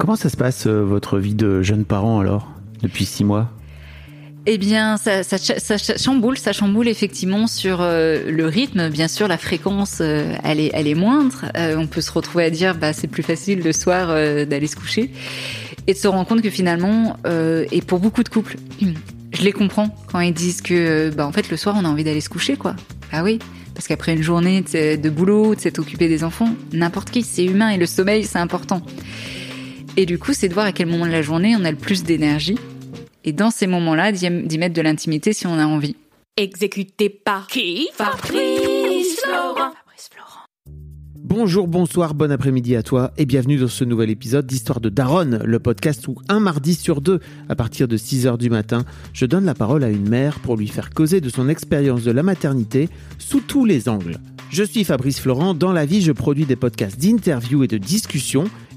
Comment ça se passe, euh, votre vie de jeune parent, alors, depuis six mois? Eh bien, ça, chamboule, ça chamboule effectivement sur euh, le rythme. Bien sûr, la fréquence, euh, elle est, elle est moindre. On peut se retrouver à dire, bah, c'est plus facile le soir d'aller se coucher, et de se rendre compte que finalement, et pour beaucoup de couples, je les comprends quand ils disent que, bah, en fait, le soir, on a envie d'aller se coucher, quoi. Ah oui. Parce qu'après une journée de boulot, de s'être occupé des enfants, n'importe qui, c'est humain et le sommeil, c'est important. Et du coup, c'est de voir à quel moment de la journée on a le plus d'énergie. Et dans ces moments-là, d'y d'y mettre de l'intimité si on a envie. Exécuté par qui? Fabrice Florent. Bonjour, bonsoir, bon après-midi à toi et bienvenue dans ce nouvel épisode d'Histoire de Daronne, le podcast où un mardi sur deux, à partir de 6h du matin, je donne la parole à une mère pour lui faire causer de son expérience de la maternité sous tous les angles. Je suis Fabrice Florent, dans la vie je produis des podcasts d'interviews et de discussions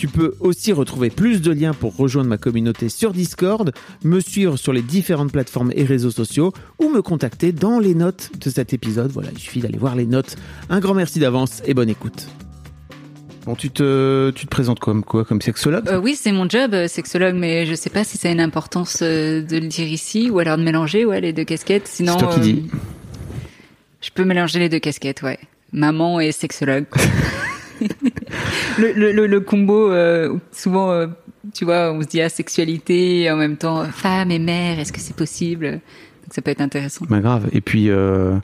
Tu peux aussi retrouver plus de liens pour rejoindre ma communauté sur Discord, me suivre sur les différentes plateformes et réseaux sociaux ou me contacter dans les notes de cet épisode. Voilà, il suffit d'aller voir les notes. Un grand merci d'avance et bonne écoute. Bon, tu te, tu te présentes comme quoi Comme sexologue? Euh, oui, c'est mon job, euh, sexologue, mais je sais pas si ça a une importance euh, de le dire ici ou alors de mélanger ouais, les deux casquettes. Sinon, C'est toi qui euh, dis. Je peux mélanger les deux casquettes, ouais. Maman et sexologue. le, le, le, le combo, euh, souvent, euh, tu vois, on se dit ah, sexualité, et en même temps femme et mère, est-ce que c'est possible? Donc ça peut être intéressant. Bah grave. Et puis, il euh,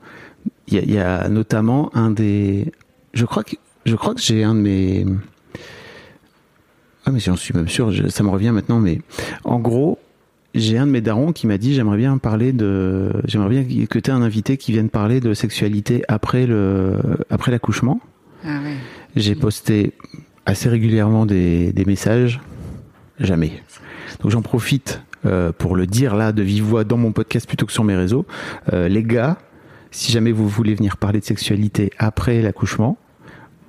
y, a, y a notamment un des... Je crois que, je crois que j'ai un de mes... Ah mais j'en suis même sûr, je- ça me revient maintenant, mais en gros, j'ai un de mes darons qui m'a dit j'aimerais bien parler de... J'aimerais bien que tu aies un invité qui vienne parler de sexualité après le après l'accouchement. Ah ouais. J'ai posté assez régulièrement des, messages. Jamais. Donc j'en profite euh, pour le dire là de vive voix dans mon podcast plutôt que sur mes réseaux. Euh, les gars, si jamais vous voulez venir parler de sexualité après l'accouchement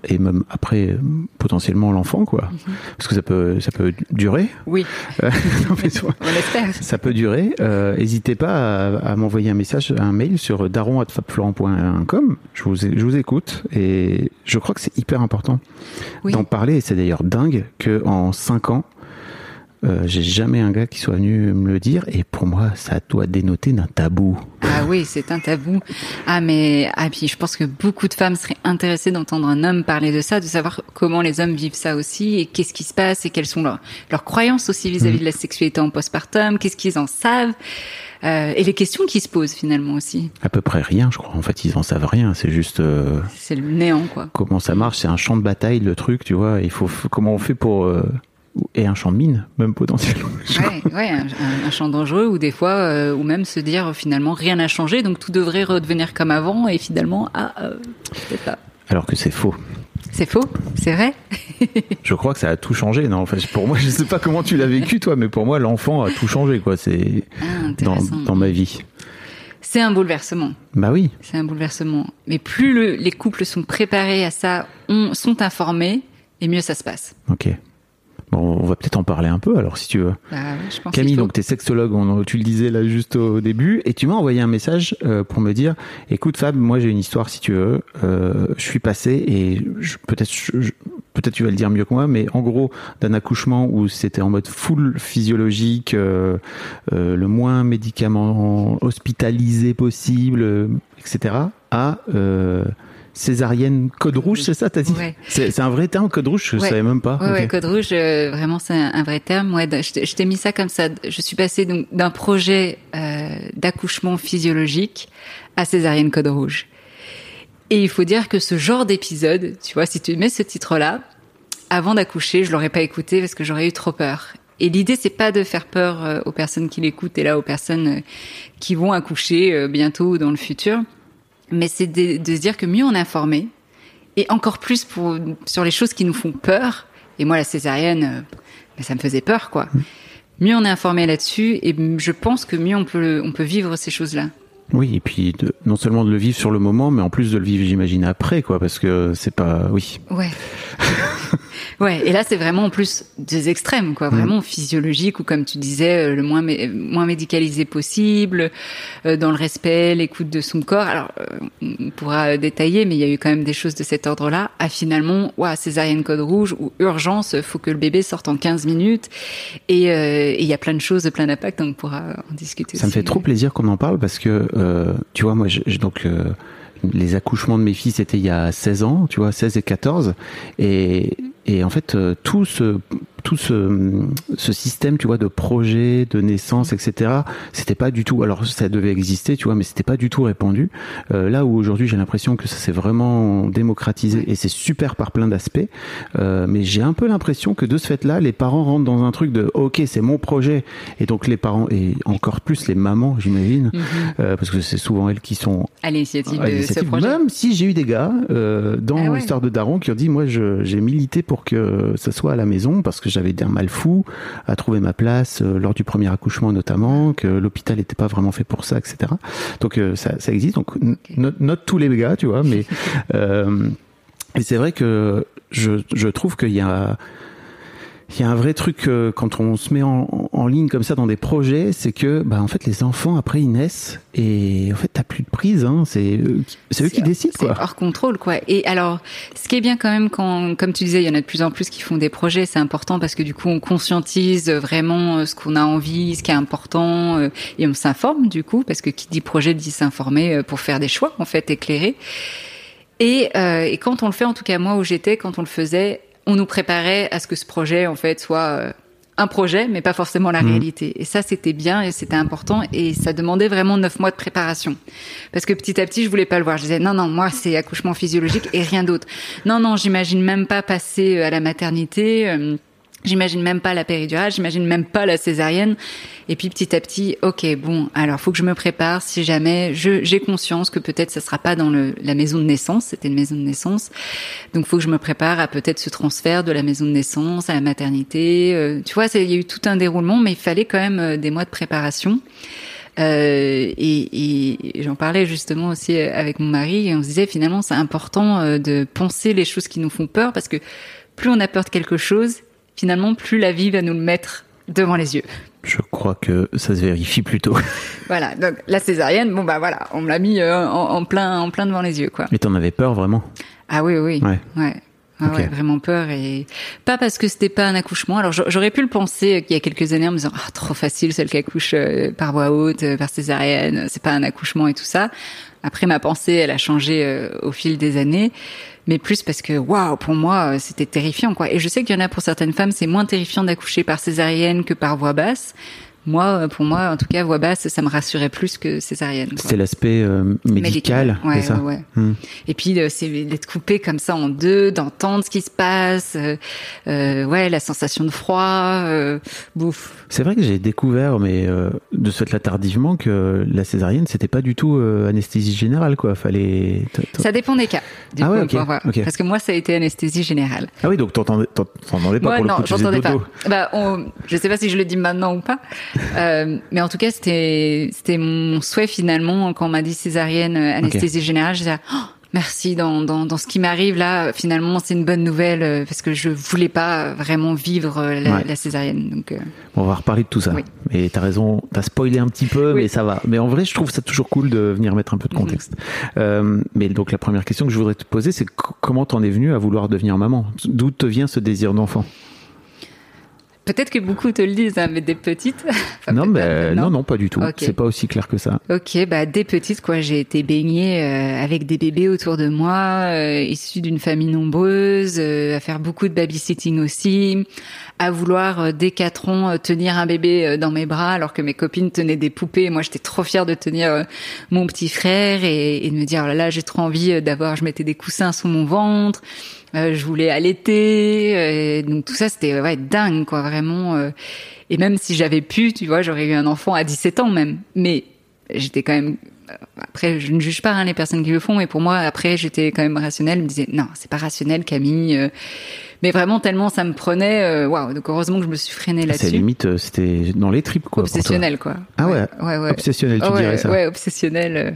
et même après euh, potentiellement l'enfant quoi, parce que ça peut ça peut durer. Oui, Euh, non, mais toi, on l'espère. ça peut durer. Euh, N'hésitez pas à, à m'envoyer un message, un mail sur daron@fabflorent.com. Je vous, je vous écoute et je crois que c'est hyper important Oui. d'en parler. Et c'est d'ailleurs dingue que en cinq ans, euh, j'ai jamais un gars qui soit venu me le dire. Et pour moi, ça doit dénoter d'un tabou. Ah oui, c'est un tabou. Ah mais ah puis je pense que beaucoup de femmes seraient intéressées d'entendre un homme parler de ça, de savoir comment les hommes vivent ça aussi et qu'est-ce qui se passe et quelles sont leurs, leurs croyances aussi vis-à-vis de la sexualité en postpartum, qu'est-ce qu'ils en savent euh, et les questions qui se posent finalement aussi. À peu près rien, je crois. En fait, ils en savent rien. C'est juste euh, C'est le néant quoi. comment ça marche. C'est un champ de bataille, le truc, tu vois. Il faut comment on fait pour et un champ de mine, même potentiellement. Ouais, ouais, un, champ dangereux ou des fois, euh, ou même se dire finalement rien n'a changé, donc tout devrait redevenir comme avant et finalement ah euh, peut-être pas. Alors que c'est faux. C'est faux, c'est vrai. Je crois que ça a tout changé. Non, enfin, pour moi, je sais pas comment tu l'as vécu toi, mais pour moi, l'enfant a tout changé, quoi. C'est Ah, dans, ma vie. C'est un bouleversement. Bah oui. C'est un bouleversement. Mais plus le- les couples sont préparés à ça, ont- sont informés, et mieux ça se passe. Ok. On va peut-être en parler un peu, alors, si tu veux. Bah ouais, je pense Camille, donc tu es sexologue, on- tu le disais là juste au début, et tu m'as envoyé un message euh, pour me dire, écoute Fab, moi j'ai une histoire si tu veux, Euh, je suis passé et peut-être peut-être tu vas le dire mieux que moi, mais en gros, d'un accouchement où c'était en mode full physiologique, euh, le moins médicament hospitalisé possible, etc., à césarienne code rouge, c'est ça, t'as dit Ouais. C'est c'est un vrai terme, code rouge? Je Ouais. savais même pas. Ouais, ouais, code rouge, euh, vraiment c'est un, un vrai terme. Ouais, je t'ai- je t'ai mis ça comme ça. Je suis passée donc d'un projet euh, d'accouchement physiologique à césarienne code rouge. Et il faut dire que ce genre d'épisode, tu vois, si tu mets ce titre-là, avant d'accoucher, je l'aurais pas écouté parce que j'aurais eu trop peur. Et l'idée, c'est pas de faire peur euh, aux personnes qui l'écoutent et là aux personnes euh, qui vont accoucher euh, bientôt ou dans le futur, mais c'est de, de se dire que mieux on est informé, et encore plus pour sur les choses qui nous font peur. Et moi, la césarienne, euh, ben, ça me faisait peur, quoi. Mieux on est informé là-dessus, et je pense que mieux on peut on peut vivre ces choses-là. Oui, et puis de- non seulement de le vivre sur le moment, mais en plus de le vivre, j'imagine, après, quoi, parce que c'est pas. Oui. Ouais. ouais, et là c'est vraiment en plus des extrêmes, quoi, vraiment physiologique ou comme tu disais, euh, le moins mé- moins médicalisé possible, euh, dans le respect, l'écoute de son corps. Alors euh, on pourra détailler, mais il y a eu quand même des choses de cet ordre-là. À finalement, ouah, césarienne code rouge ou urgence, faut que le bébé sorte en 15 minutes. Et euh, il y a plein de choses, plein d'impacts, donc on pourra en discuter. Ça me fait trop plaisir qu'on en parle parce que, tu vois, moi, donc, les accouchements de mes filles, c'était il y a 16 ans, tu vois, 16 et 14. Et, et en fait, euh, tout ce, tout ce, ce système, tu vois, de projet, de naissance, etc., c'était pas du tout, alors ça devait exister, tu vois, mais c'était pas du tout répandu. Euh, là où aujourd'hui, j'ai l'impression que ça s'est vraiment démocratisé et c'est super par plein d'aspects. Euh, mais j'ai un peu l'impression que de ce fait-là, les parents rentrent dans un truc de, ok, c'est mon projet. Et donc les parents, et encore plus les mamans, j'imagine, Mhm. euh, parce que c'est souvent elles qui sont À l'initiative de ce projet. Même si j'ai eu des gars dans Ah ouais. l'histoire de Daron qui ont dit, moi, j'ai milité pour que ça soit à la maison parce que j'avais un mal fou à trouver ma place euh, lors du premier accouchement notamment, que l'hôpital n'était pas vraiment fait pour ça, etc. Donc euh, ça, ça existe. Donc note tous les gars, tu vois, mais euh, et c'est vrai que je, je trouve qu'il y a il y a un vrai truc euh, quand on se met en, en ligne comme ça dans des projets, c'est que bah en fait les enfants après ils naissent et en fait t'as plus de prise, hein, c'est c'est eux qui décident C'est quoi. hors contrôle, quoi. Et alors, ce qui est bien quand même, quand, comme tu disais, il y en a de plus en plus qui font des projets, c'est important parce que du coup, on conscientise vraiment euh, ce qu'on a envie, ce qui est important, euh, et on s'informe du coup, parce que qui dit projet dit s'informer euh, pour faire des choix, en fait, éclairés. Et, euh, et quand on le fait, en tout cas moi où j'étais, quand on le faisait, on nous préparait à ce que ce projet, en fait, soit euh, un projet, mais pas forcément la Mhm. réalité. Et ça, c'était bien et c'était important et ça demandait vraiment neuf mois de préparation. Parce que petit à petit, je voulais pas le voir. Je disais non, non, moi c'est accouchement physiologique et rien d'autre. Non, non, j'imagine même pas passer euh, à la maternité. J'imagine même pas la péridurale, j'imagine même pas la césarienne. Et puis petit à petit, ok, bon, alors faut que je me prépare. Si jamais j'ai conscience que peut-être ça sera pas dans le, la maison de naissance, c'était une maison de naissance, donc faut que je me prépare à peut-être ce transfert de la maison de naissance à la maternité. Euh, tu vois, il y a eu tout un déroulement, mais il fallait quand même euh, des mois de préparation. Euh, et, et j'en parlais justement aussi euh, avec mon mari et on se disait finalement c'est important euh, de penser les choses qui nous font peur parce que plus on a peur de quelque chose, finalement plus la vie va nous le mettre devant les yeux. Je crois que ça se vérifie plutôt. Voilà, donc la césarienne, bon bah voilà, on me l'a mis euh, en, en plein en plein devant les yeux quoi. Mais t'en avais peur vraiment? Ah oui oui. Ouais. Ouais. Ah ouais, vraiment peur et pas parce que c'était pas un accouchement. Alors j'a- j'aurais pu le penser il y a quelques années en me disant ah trop facile celle qui accouche euh, par voie haute, euh, par césarienne, c'est pas un accouchement et tout ça. Après ma pensée elle a changé euh, au fil des années, mais plus parce que waouh pour moi euh, c'était terrifiant quoi. Et je sais qu'il y en a pour certaines femmes c'est moins terrifiant d'accoucher par césarienne que par voie basse. Moi euh, pour moi en tout cas voie basse ça me rassurait plus que césarienne. C'était l'aspect euh, médical, Ouais, c'est ça ouais, ouais. Hmm. Et puis euh, c'est d'être coupé comme ça en deux, d'entendre ce qui se passe, euh, ouais, la sensation de froid, bouffe. C'est vrai que j'ai découvert, mais de ce fait-là tardivement, que la césarienne, c'était pas du tout anesthésie générale, quoi. Fallait. Ça dépend des cas. Du Ah coup, ouais, on ok, peut voir. ok. Parce que moi, ça a été anesthésie générale. Ah oui, donc t'entendais, t'en- t'entendais pas Moi, pour le non, coup, tu faisais j'entendais pas. Bah, on, je sais pas si je le dis maintenant ou pas, euh, mais en tout cas, c'était c'était mon souhait finalement quand on m'a dit césarienne, euh, anesthésie générale. Je disais, oh, Merci dans, dans, dans ce qui m'arrive là. Finalement, c'est une bonne nouvelle euh, parce que je voulais pas vraiment vivre la, Ouais. la césarienne. Donc, euh, On va reparler de tout ça. Oui. Mais t'as raison, t'as spoilé un petit peu, Oui. mais ça va. Mais en vrai, je trouve ça toujours cool de venir mettre un peu de Mhm. contexte. Euh, mais donc la première question que je voudrais te poser, c'est co- comment t'en es venu à vouloir devenir maman? D'où te vient ce désir d'enfant? Peut-être que beaucoup te le disent, hein, mais des petites. Enfin, Non, mais non, non, pas du tout. C'est pas aussi clair que ça. Ok, bah dès petite quoi, j'ai été baignée euh, avec des bébés autour de moi, euh, issue d'une famille nombreuse, euh, à faire beaucoup de babysitting aussi, à vouloir euh, dès quatre ans euh, tenir un bébé euh, dans mes bras alors que mes copines tenaient des poupées. Moi, j'étais trop fière de tenir mon petit frère et, et de me dire oh là là, j'ai trop envie d'avoir. Je mettais des coussins sous mon ventre. Euh, je voulais allaiter, donc tout ça c'était ouais dingue quoi vraiment. et même si j'avais pu, tu vois, j'aurais eu un enfant à 17 ans même. Mais j'étais quand même après je ne juge pas hein, les personnes qui le font mais pour moi après j'étais quand même rationnelle je me disais non c'est pas rationnel Camille euh. mais vraiment tellement ça me prenait euh, waouh donc heureusement que je me suis freinée C'est là-dessus limite, euh, c'était dans les tripes, quoi. obsessionnel quoi Ah ouais, ouais ouais Obsessionnel, tu ouais, dirais ça. ouais obsessionnel euh,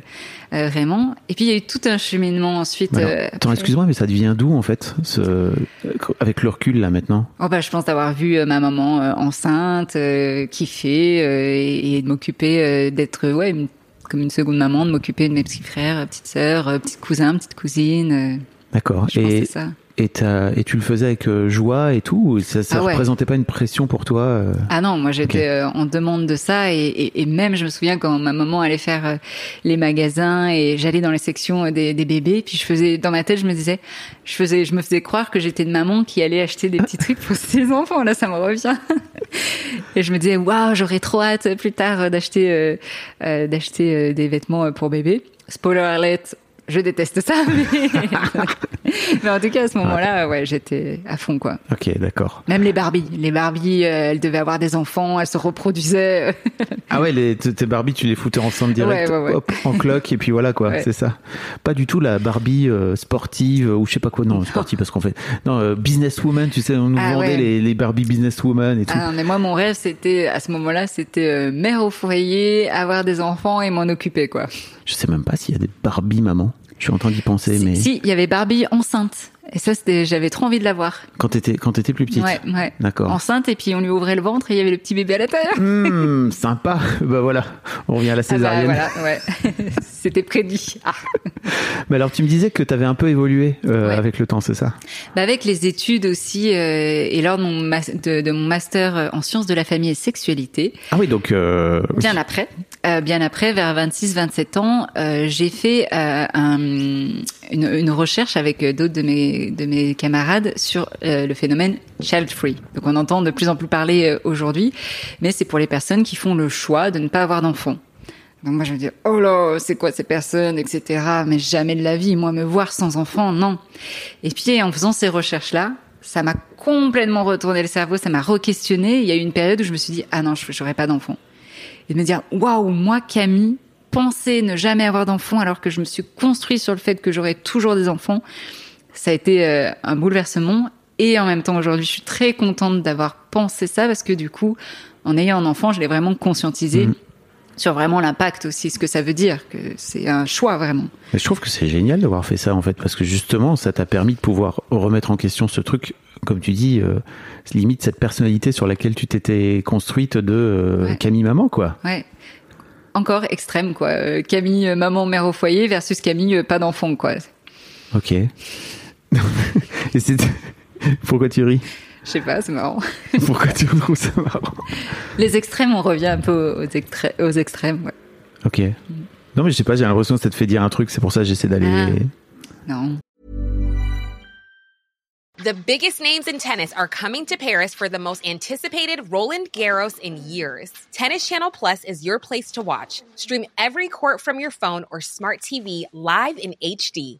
euh, vraiment et puis il y a eu tout un cheminement ensuite Alors, euh, attends, excuse-moi, mais ça devient d'où en fait, ce... avec le recul là maintenant? Oh bah, je pense d'avoir vu euh, ma maman euh, enceinte, euh, kiffer euh, et, et de m'occuper euh, d'être ouais une- comme une seconde maman, de m'occuper de mes petits frères, euh, petites sœurs, euh, petits cousins, petites cousines. euh, D'accord. Et, ça. Et, tu le faisais avec euh, joie et tout ou Ça, ça Ah ouais. représentait pas une pression pour toi euh Ah non, moi j'étais Ok. euh, en demande de ça et, et, et même je me souviens quand ma maman allait faire les magasins et j'allais dans les sections des, des bébés puis je faisais dans ma tête je me disais je faisais je me faisais croire que j'étais une maman qui allait acheter des petits trucs pour ses enfants là ça me revient et je me disais waouh j'aurais trop hâte plus tard d'acheter euh, euh, d'acheter euh, des vêtements pour bébé spoiler alert je déteste ça mais, mais en tout cas à ce moment-là ouais j'étais à fond quoi Ok, d'accord. même les Barbies. Les Barbies, euh, elles devaient avoir des enfants, elles se reproduisaient. Ah ouais, les, tes Barbies, tu les foutais ensemble direct, Ouais, ouais, ouais. hop, en cloque, et puis voilà quoi, c'est ça. Pas du tout la Barbie euh, sportive euh, ou je sais pas quoi, non, sportive parce qu'on fait. Non, euh, businesswoman, tu sais, on nous Ah vendait les, les Barbie businesswoman et tout. Ah non, mais moi, mon rêve, c'était, à ce moment-là, c'était euh, mère au foyer, avoir des enfants et m'en occuper, quoi. Je sais même pas s'il y a des Barbie maman. Je suis en train d'y penser, Si, mais si, il y avait Barbie enceinte. Et ça, c'était, j'avais trop envie de la voir. quand t'étais quand t'étais plus petite. Ouais, ouais. D'accord. Enceinte, et puis on lui ouvrait le ventre et il y avait le petit bébé à l'intérieur. Hmm, sympa. bah voilà, on revient à la Ah bah, césarienne. voilà, ouais. c'était prédit. Ah. Mais alors tu me disais que t'avais un peu évolué euh, Ouais. avec le temps, c'est ça? Bah avec les études aussi, euh, et lors de mon, mas- de, de mon master euh, en sciences de la famille et sexualité, Ah oui, donc euh, Bien après, bien après, vers 26-27 ans, j'ai fait un- une, une recherche avec d'autres de mes, de mes camarades sur euh, le phénomène child free. Donc on entend de plus en plus parler euh, aujourd'hui, mais c'est pour les personnes qui font le choix de ne pas avoir d'enfants. Donc moi je me dis oh là c'est quoi ces personnes etc mais jamais de la vie moi me voir sans enfant non et puis en faisant ces recherches là ça m'a complètement retourné le cerveau ça m'a re-questionné il y a eu une période où je me suis dit ah non je j'aurais pas d'enfant et de me dire waouh moi Camille penser ne jamais avoir d'enfants alors que je me suis construit sur le fait que j'aurais toujours des enfants ça a été euh, un bouleversement et en même temps aujourd'hui je suis très contente d'avoir pensé ça parce que du coup en ayant un enfant je l'ai vraiment conscientisé Mhm. sur vraiment l'impact aussi ce que ça veut dire que c'est un choix vraiment je trouve que c'est génial d'avoir fait ça en fait, parce que justement, ça t'a permis de pouvoir remettre en question ce truc, comme tu dis, euh, limite cette personnalité sur laquelle tu t'étais construite de euh, Ouais. Camille maman quoi. ouais encore extrême quoi Camille maman mère au foyer versus Camille pas d'enfant quoi Ok. Et c'est pourquoi tu ris je sais pas c'est marrant Pourquoi tu trouves ça marrant les extrêmes on revient un peu aux, extré- aux extrêmes ouais. Ok. Non mais je sais pas, j'ai l'impression que ça te fait dire un truc, c'est pour ça que j'essaie d'aller. Ah. non The biggest names in tennis are coming to Paris for the most anticipated Roland Garros in years. Tennis Channel Plus is your place to watch. Stream every court from your phone or smart TV live in HD.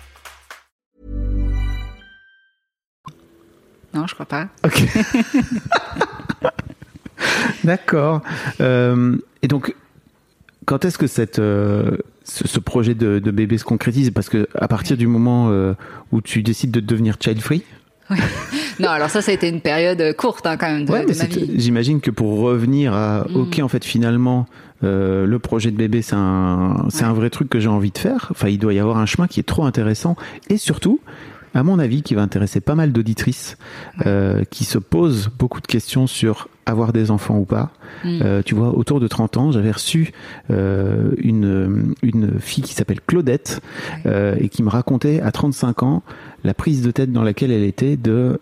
Non, je crois pas. Ok. D'accord. Euh, et donc, quand est-ce que cette, euh, ce, ce projet de, de bébé se concrétise? Parce que à partir du moment euh, où tu décides de devenir child free, Non, alors ça, ça a été une période courte hein, quand même de, Ouais, de mais ma vie. j'imagine que pour revenir à Mm. ok en fait finalement euh, le projet de bébé c'est un Ouais. un vrai truc que j'ai envie de faire. Enfin il doit y avoir un chemin qui est trop intéressant et surtout à mon avis qui va intéresser pas mal d'auditrices euh, qui se posent beaucoup de questions sur avoir des enfants ou pas. Mm. Euh, tu vois, autour de 30 ans, j'avais reçu euh, une, une fille qui s'appelle Claudette euh, et qui me racontait à 35 ans la prise de tête dans laquelle elle était de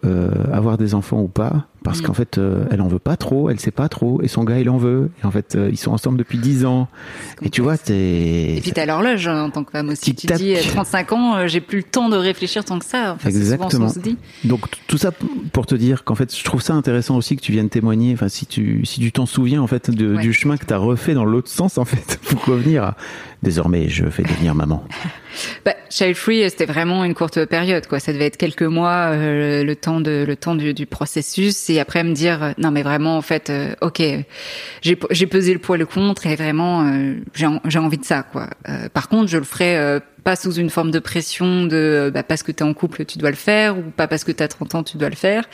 avoir des enfants ou pas parce Mm. qu'en fait elle en veut pas trop, elle sait pas trop et son gars il en veut et en fait ils sont ensemble depuis 10 ans et tu vois t'es Et puis t'as l'horloge hein, en tant que femme aussi. Tu Tic-tac. dis euh, 35 ans, j'ai plus le temps de réfléchir tant que ça. Enfin, souvent Exactement. qu'on se dit. Donc tout ça pour te dire qu'en fait je trouve ça intéressant aussi que tu viennes témoigner. Enfin si tu si tu t'en souviens en fait de- Ouais. du chemin que tu as refait dans l'autre sens en fait pour revenir à désormais je vais devenir maman. Bah, Child Free, c'était vraiment une courte période, quoi. Ça devait être quelques mois, euh, le temps de, le temps du, du processus, et après me dire, euh, non, mais vraiment, en fait, euh, ok, j'ai, pesé le et le contre, et vraiment, euh, j'ai, en- j'ai envie de ça, quoi. Euh, par contre, je le ferai euh, pas sous une forme de pression de, bah, parce que t'es en couple, tu dois le faire, ou pas parce que t'as 30 ans, tu dois le faire,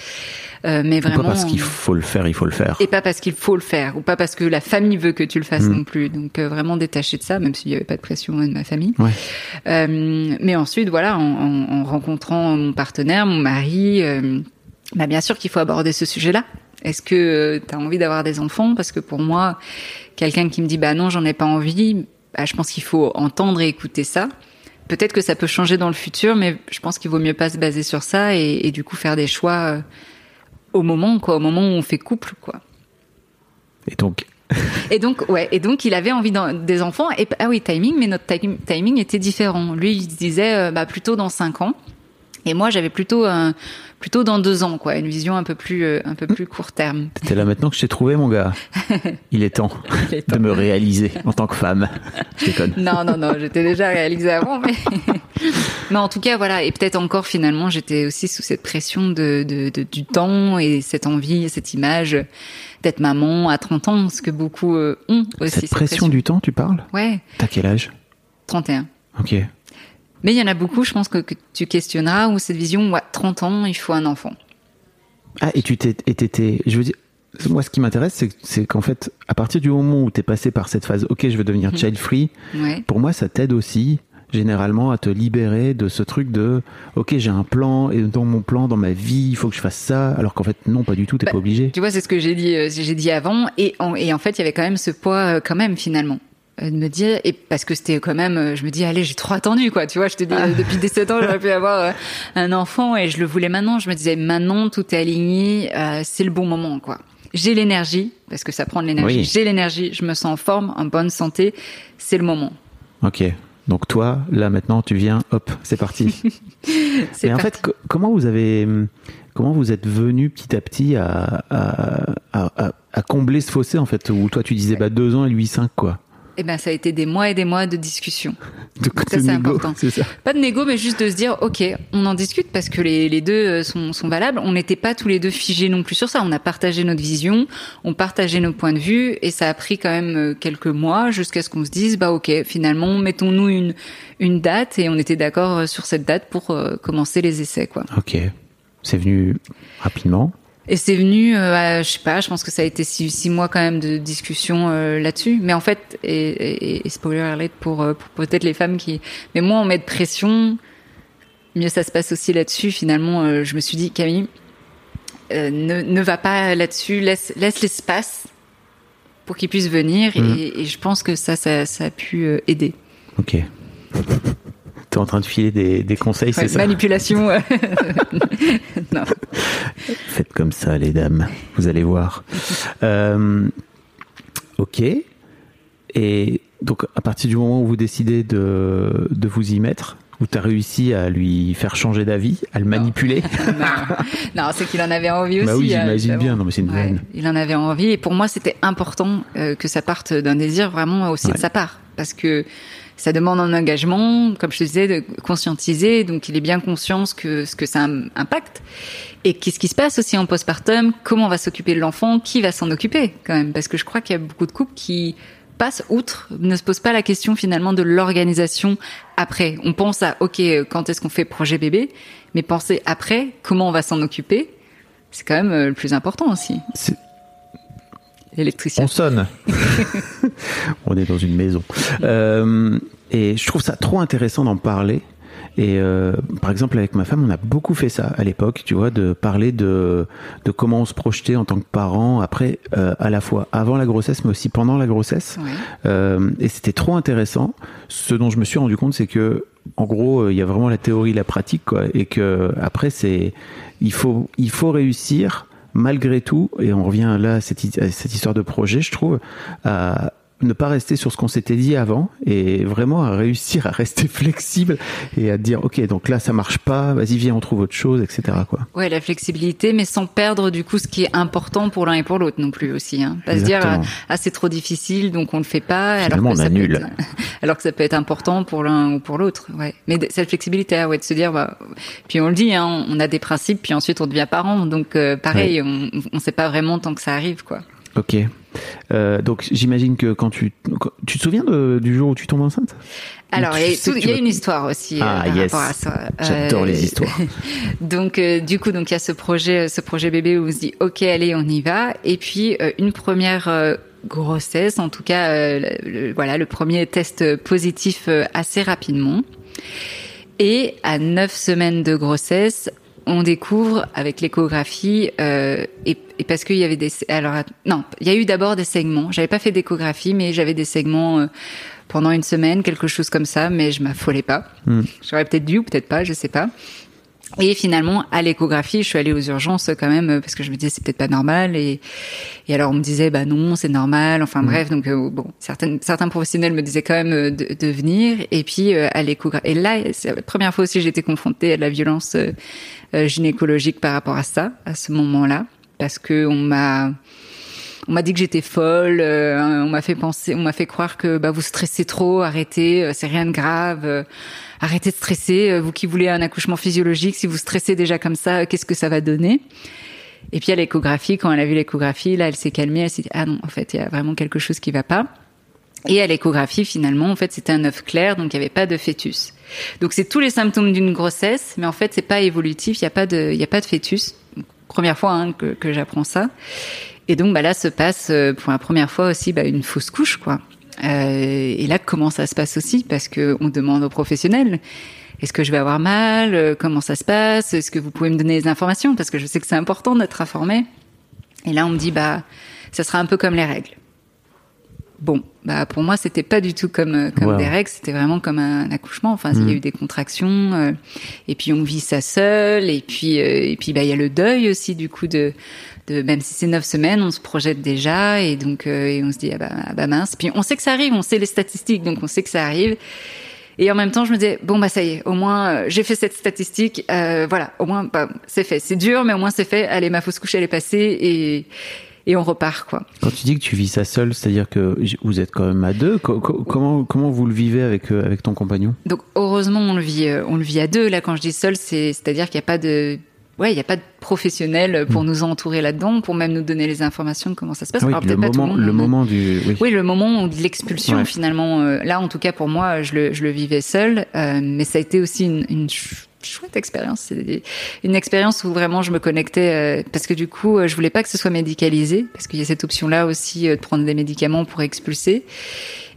Euh, mais Ou vraiment. pas parce qu'il faut le faire, il faut le faire. Et pas parce qu'il faut le faire, ou pas parce que la famille veut que tu le fasses Mm. non plus. Donc euh, vraiment détaché de ça, même s'il n'y avait pas de pression de ma famille. Ouais. Euh, mais ensuite, voilà, en, en- en rencontrant mon partenaire, mon mari, euh, bah bien sûr qu'il faut aborder ce sujet-là. Est-ce que tu as envie d'avoir des enfants? Parce que pour moi, quelqu'un qui me dit bah non, j'en ai pas envie, bah, je pense qu'il faut entendre et écouter ça. Peut-être que ça peut changer dans le futur, mais je pense qu'il vaut mieux pas se baser sur ça et, et du coup faire des choix euh, au moment, quoi, au moment où on fait couple, quoi. Et donc Et donc, il avait envie des enfants. Et ah oui, timing, mais notre tim- timing était différent. Lui, il disait euh, bah, plutôt dans cinq ans. Et moi, j'avais plutôt un- plutôt dans deux ans, quoi, une vision un peu plus euh, un peu plus court terme. t'es là maintenant que je t'ai trouvé mon gars. Il est temps Il est temps. de me réaliser en tant que femme. Je déconne. Non, non, non, j'étais déjà réalisée avant, mais mais en tout cas, voilà. Et peut-être encore finalement, j'étais aussi sous cette pression de, de, de- du temps et cette envie, cette image d'être maman à 30 ans, ce que beaucoup euh, ont aussi. Cette pression du temps, tu parles? Ouais, T'as quel âge? 31. Ok. Mais il y en a beaucoup, je pense, que, que tu questionneras, où cette vision, ouais, 30 ans, il faut un enfant. Ah, et tu t'étais, je veux dire, moi, ce qui m'intéresse, c'est, qu'en fait, à partir du moment où t'es passé par cette phase, ok, je veux devenir Mhm. child free, Ouais. pour moi, ça t'aide aussi, généralement, à te libérer de ce truc de, ok, j'ai un plan, et dans mon plan, dans ma vie, il faut que je fasse ça, alors qu'en fait, non, pas du tout, t'es Bah, pas obligé. Tu vois, c'est ce que j'ai dit, euh, j'ai dit avant, et en, et en fait, il y avait quand même ce poids, euh, quand même, finalement. Euh, de me dire et parce que c'était quand même euh, je me dis allez j'ai trop attendu quoi tu vois je te dis Ah. depuis 17 ans j'aurais pu avoir un enfant et je le voulais maintenant je me disais maintenant tout est aligné euh, c'est le bon moment quoi j'ai l'énergie parce que ça prend de l'énergie Oui. j'ai l'énergie je me sens en forme en bonne santé c'est le moment Ok. Donc toi, là maintenant, tu viens, hop, c'est parti. c'est Mais en fait, co- comment vous avez, comment vous êtes venu petit à petit à, à, à, à- à combler ce fossé en fait, où toi tu disais bah deux ans et lui cinq quoi? Eh ben ça a été des mois et des mois de discussion De, Ça, c'est important. c'est ça. Pas de négo, mais juste de se dire, ok, on en discute parce que les, les deux euh, sont, sont valables. On n'était pas tous les deux figés non plus sur ça. On a partagé notre vision, on partageait nos points de vue, et ça a pris quand même euh, quelques mois jusqu'à ce qu'on se dise, bah ok, finalement, mettons-nous une une date, et on était d'accord euh, sur cette date pour euh, commencer les essais, quoi. Ok. C'est venu rapidement. Et c'est venu, euh, à, je sais pas, je pense que ça a été six, six mois quand même de discussion euh, là-dessus. Mais en fait, et, et- et spoiler alert pour, euh, pour peut-être les femmes qui, mais moi on met de pression, mieux ça se passe aussi là-dessus. Finalement, euh, je me suis dit Camille, euh, ne, ne va pas là-dessus, laisse laisse l'espace pour qu'ils puissent venir. Mhm. Et, et je pense que ça, ça, ça a pu euh, aider. Ok. T'es en train de filer des, des conseils, c'est Ouais, ça manipulation. euh, non. Faites comme ça, les dames. Vous allez voir. Euh, ok. Et donc, à partir du moment où vous décidez de, de vous y mettre, où tu as réussi à lui faire changer d'avis, à le manipuler. non, non c'est qu'il en avait envie aussi. Bah oui, hein, j'imagine évidemment. bien. Non, mais c'est une Ouais, il en avait envie et pour moi c'était important euh, que ça parte d'un désir vraiment aussi Ouais. de sa part parce que ça demande un engagement, comme je te disais, de conscientiser. Donc il est bien conscient que ce que ça im- impacte et qu'est-ce qui se passe aussi en postpartum, comment on va s'occuper de l'enfant, qui va s'en occuper quand même, parce que je crois qu'il y a beaucoup de couples qui passent outre, ne se posent pas la question finalement de l'organisation après. On pense à ok quand est-ce qu'on fait projet bébé, mais penser après comment on va s'en occuper, c'est quand même euh, le plus important aussi. L'électricien. On sonne. on est dans une maison. Euh, et je trouve ça trop intéressant d'en parler. Et euh, par exemple, avec ma femme, on a beaucoup fait ça à l'époque, tu vois, de parler de, de comment on se projetait en tant que parent, après, euh, à la fois avant la grossesse, mais aussi pendant la grossesse. Ouais. Euh, et c'était trop intéressant. Ce dont je me suis rendu compte, c'est que, en gros, il y a vraiment la théorie, la pratique, quoi, et que après, c'est, il faut, il faut réussir malgré tout. Et on revient là à cette, histoire de projet, je trouve, ne pas rester sur ce qu'on s'était dit avant et vraiment à réussir à rester flexible et à dire ok donc là ça marche pas vas-y viens on trouve autre chose etc quoi Ouais, la flexibilité, mais sans perdre du coup ce qui est important pour l'un et pour l'autre non plus aussi. Hein. Pas se dire ah, ah, c'est trop difficile donc on le fait pas alors Finalement, que on ça peut annule. être, alors que ça peut être important pour l'un ou pour l'autre. Ouais. Mais cette flexibilité, ouais, de se dire bah puis on le dit, hein, on a des principes puis ensuite on devient parent donc euh, pareil, on, on sait pas vraiment tant que ça arrive quoi. Ok Euh, donc j'imagine que quand tu quand- tu te souviens de- du jour où tu tombes enceinte? Alors, il y a, y une histoire aussi euh, Ah, par yes. rapport à ça. J'adore Euh, les histoires. donc, euh, du coup, donc il y a ce projet, ce projet bébé où on se dit, ok, allez, on y va. Et puis euh, une première euh, grossesse, en tout cas, euh, le, le- voilà, le premier test positif euh, assez rapidement. Et à neuf semaines de grossesse, on découvre avec l'échographie euh, et, et parce qu'il y avait des alors non il y a eu d'abord des segments. J'avais pas fait d'échographie mais j'avais des segments euh, pendant une semaine quelque chose comme ça mais je m'affolais pas. J'aurais peut-être dû ou peut-être pas je sais pas et finalement, à l'échographie, je suis allée aux urgences quand même euh, parce que je me disais c'est peut-être pas normal. Et et alors on me disait bah non c'est normal. Enfin bref donc euh, bon certaines certains professionnels me disaient quand même euh, de, de venir. Et puis euh, à l'échographie et là c'est la première fois aussi que j'ai été confrontée à de la violence euh, euh, gynécologique par rapport à ça à ce moment-là. Parce que on m'a on m'a dit que j'étais folle, euh, on m'a fait penser, on m'a fait croire que bah vous stressez trop, arrêtez, euh, c'est rien de grave, euh, arrêtez de stresser, euh, vous qui voulez un accouchement physiologique, si vous stressez déjà comme ça, qu'est-ce que ça va donner? Et puis à l'échographie, quand elle a vu l'échographie, là elle s'est calmée, elle s'est dit ah non, en fait il y a vraiment quelque chose qui va pas. Et à l'échographie, finalement, en fait, c'était un œuf clair, donc il n'y avait pas de fœtus. Donc c'est tous les symptômes d'une grossesse, mais en fait, c'est pas évolutif, il n'y a pas de, il y a pas de fœtus. Première fois hein, que, que j'apprends ça. Et donc, bah là, se passe euh, pour la première fois aussi bah, une fausse couche, quoi. Euh, et là, comment ça se passe aussi? Parce que on demande aux professionnels. Est-ce que je vais avoir mal? Euh, Comment ça se passe? Est-ce que vous pouvez me donner des informations? Parce que je sais que c'est important d'être informé. Et là, on me dit, bah, ça sera un peu comme les règles. Bon, bah pour moi c'était pas du tout comme euh, comme Wow. des règles, c'était vraiment comme un accouchement. Enfin, il y a eu des contractions, euh, et puis on vit ça seul, et puis euh, et puis bah il y a le deuil aussi du coup de de même si c'est neuf semaines, on se projette déjà, et donc euh, et on se dit ah bah, ah bah mince. Puis on sait que ça arrive, on sait les statistiques, donc on sait que ça arrive. Et en même temps, je me disais bon bah ça y est, au moins euh, j'ai fait cette statistique, euh, voilà, au moins bah, c'est fait. C'est dur, mais au moins c'est fait. Allez, ma fausse couche elle est passée et et on repart quoi. Quand tu dis que tu vis ça seul, c'est-à-dire que vous êtes quand même à deux. Co- co- comment comment vous le vivez avec euh, avec ton compagnon? Donc heureusement on le vit euh, on le vit à deux là quand je dis seul c'est c'est-à-dire qu'il n'y a pas de ouais il y a pas de professionnel pour nous entourer là-dedans pour même nous donner les informations de comment ça se passe. Oui, Alors, le pas moment monde, le moment du oui. Oui, le moment de l'expulsion Ouais. finalement. euh, là, en tout cas pour moi, je le, je le vivais seul, euh, mais ça a été aussi une, une ch- chouette expérience. C'est une expérience où vraiment je me connectais euh, parce que du coup, euh, je voulais pas que ce soit médicalisé parce qu'il y a cette option-là aussi euh, de prendre des médicaments pour expulser.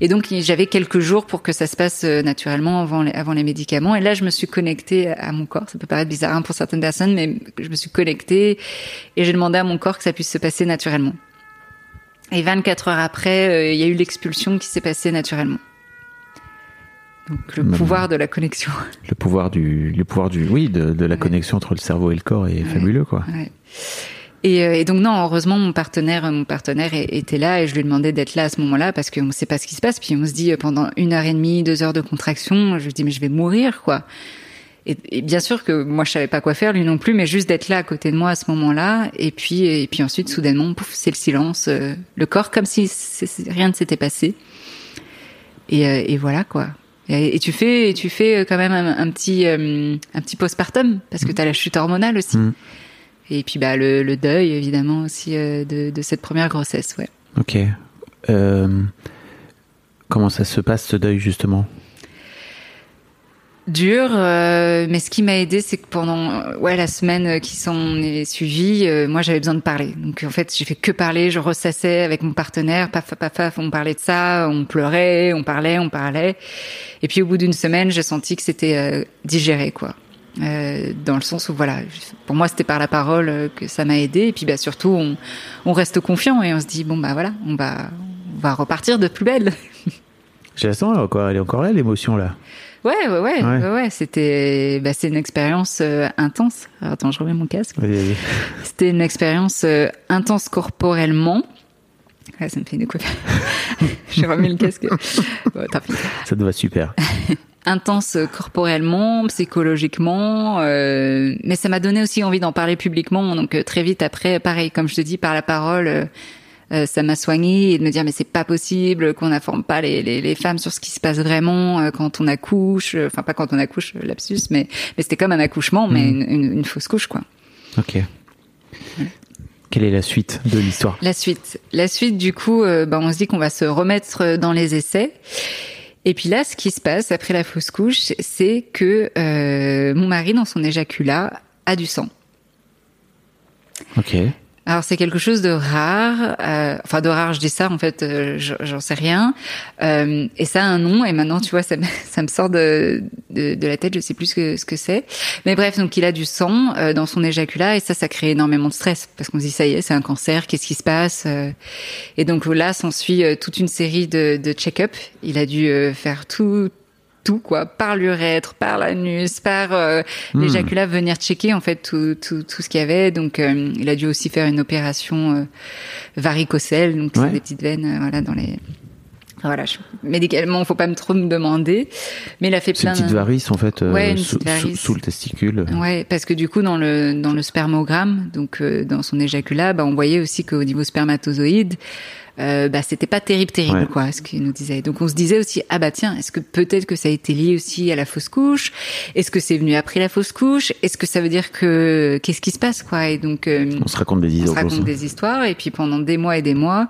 Et donc j'avais quelques jours pour que ça se passe euh, naturellement avant les, avant les médicaments. Et là, je me suis connectée à mon corps. Ça peut paraître bizarre hein, pour certaines personnes, mais je me suis connectée et j'ai demandé à mon corps que ça puisse se passer naturellement. Et 24 heures après, il y a eu l'expulsion qui s'est passée naturellement. Donc le Même- pouvoir de la connexion. Le pouvoir du, le pouvoir du, oui, de, de la Ouais. connexion entre le cerveau et le corps est fabuleux, quoi. Ouais. Et, euh, et donc non, heureusement mon partenaire, mon partenaire était là et je lui ai demandé d'être là à ce moment-là parce qu'on ne sait pas ce qui se passe. Puis on se dit euh, pendant une heure et demie, deux heures de contraction, je lui dis mais je vais mourir quoi. Et, et bien sûr que moi je savais pas quoi faire, lui non plus, mais juste d'être là à côté de moi à ce moment-là. Et puis et puis ensuite soudainement, pouf, c'est le silence, euh, le corps comme si rien ne s'était passé. Et, et voilà quoi. Et, et tu fais, tu fais euh, quand même un, un petit, euh, un petit postpartum parce que tu as la chute hormonale aussi. Mm. Et puis bah le, le deuil évidemment aussi euh, de, de cette première grossesse, ouais. Ok. Euh, comment ça se passe ce deuil justement? Dur, euh, mais ce qui m'a aidé, c'est que pendant euh, ouais la semaine qui s'en est suivie, euh, moi j'avais besoin de parler. Donc en fait j'ai fait que parler, je ressassais avec mon partenaire, paf paf paf, on parlait de ça, on pleurait, on parlait, on parlait. Et puis au bout d'une semaine, j'ai senti que c'était euh, digéré quoi. Euh, dans le sens où voilà, pour moi c'était par la parole euh, que ça m'a aidé. Et puis bah surtout on, on reste confiant et on se dit bon bah voilà, on va on va repartir de plus belle. J'ai la sens, encore, elle est encore là, l'émotion là. Ouais, ouais, ouais, Ouais. ouais, c'était, bah, c'est une expérience euh, intense. Alors, attends, je remets mon casque. C'était une expérience euh, intense corporellement. Ouais, ça me fait une coupe. J'ai remis le casque. Bon. Ça te va super. Intense corporellement, psychologiquement, euh, mais ça m'a donné aussi envie d'en parler publiquement. Donc euh, très vite après, pareil, comme je te dis, par la parole. Euh, ça m'a soigné et de me dire mais c'est pas possible qu'on n'informe pas les, les, les femmes sur ce qui se passe vraiment euh, quand on accouche euh, enfin pas quand on accouche lapsus mais mais c'était comme un accouchement mais une, une, une fausse couche quoi Ok. Quelle est la suite de l'histoire? La suite. La suite, du coup, bah, on se dit qu'on va se remettre dans les essais. Et puis là, ce qui se passe après la fausse couche, c'est que euh, mon mari, dans son éjaculat, a du sang. Ok. Alors c'est quelque chose de rare, euh, enfin de rare, je dis ça en fait, euh, j'en sais rien. Euh, et ça a un nom et maintenant tu vois ça me, ça me sort de, de, de la tête, je sais plus ce que, ce que c'est. Mais bref, donc il a du sang euh, dans son éjaculat et ça, ça crée énormément de stress parce qu'on se dit ça y est, c'est un cancer, qu'est-ce qui se passe euh Et donc là, s'ensuit euh, toute une série de, de check-up. Il a dû faire tout tout quoi, par l'urètre, par l'anus, par euh, l'éjaculat, venir checker en fait tout, tout, tout ce qu'il y avait. Donc euh, il a dû aussi faire une opération euh, varicocèle, donc Ouais. c'est des petites veines euh, voilà dans les voilà, je... médicalement, faut pas me trop me demander, mais il a fait plein petite varice en fait euh, Ouais, sous le testicule. Ouais, parce que du coup dans le dans le spermogramme, donc euh, dans son éjaculat, bah, on voyait aussi qu'au niveau spermatozoïde, euh, bah c'était pas terrible terrible Ouais. quoi, ce qu'il nous disait. Donc on se disait aussi ah bah tiens, est-ce que peut-être que ça a été lié aussi à la fausse couche? Est-ce que c'est venu après la fausse couche? Est-ce que ça veut dire que qu'est-ce qui se passe quoi? Et donc euh, On se raconte des on se histoires. raconte des histoires et puis pendant des mois et des mois,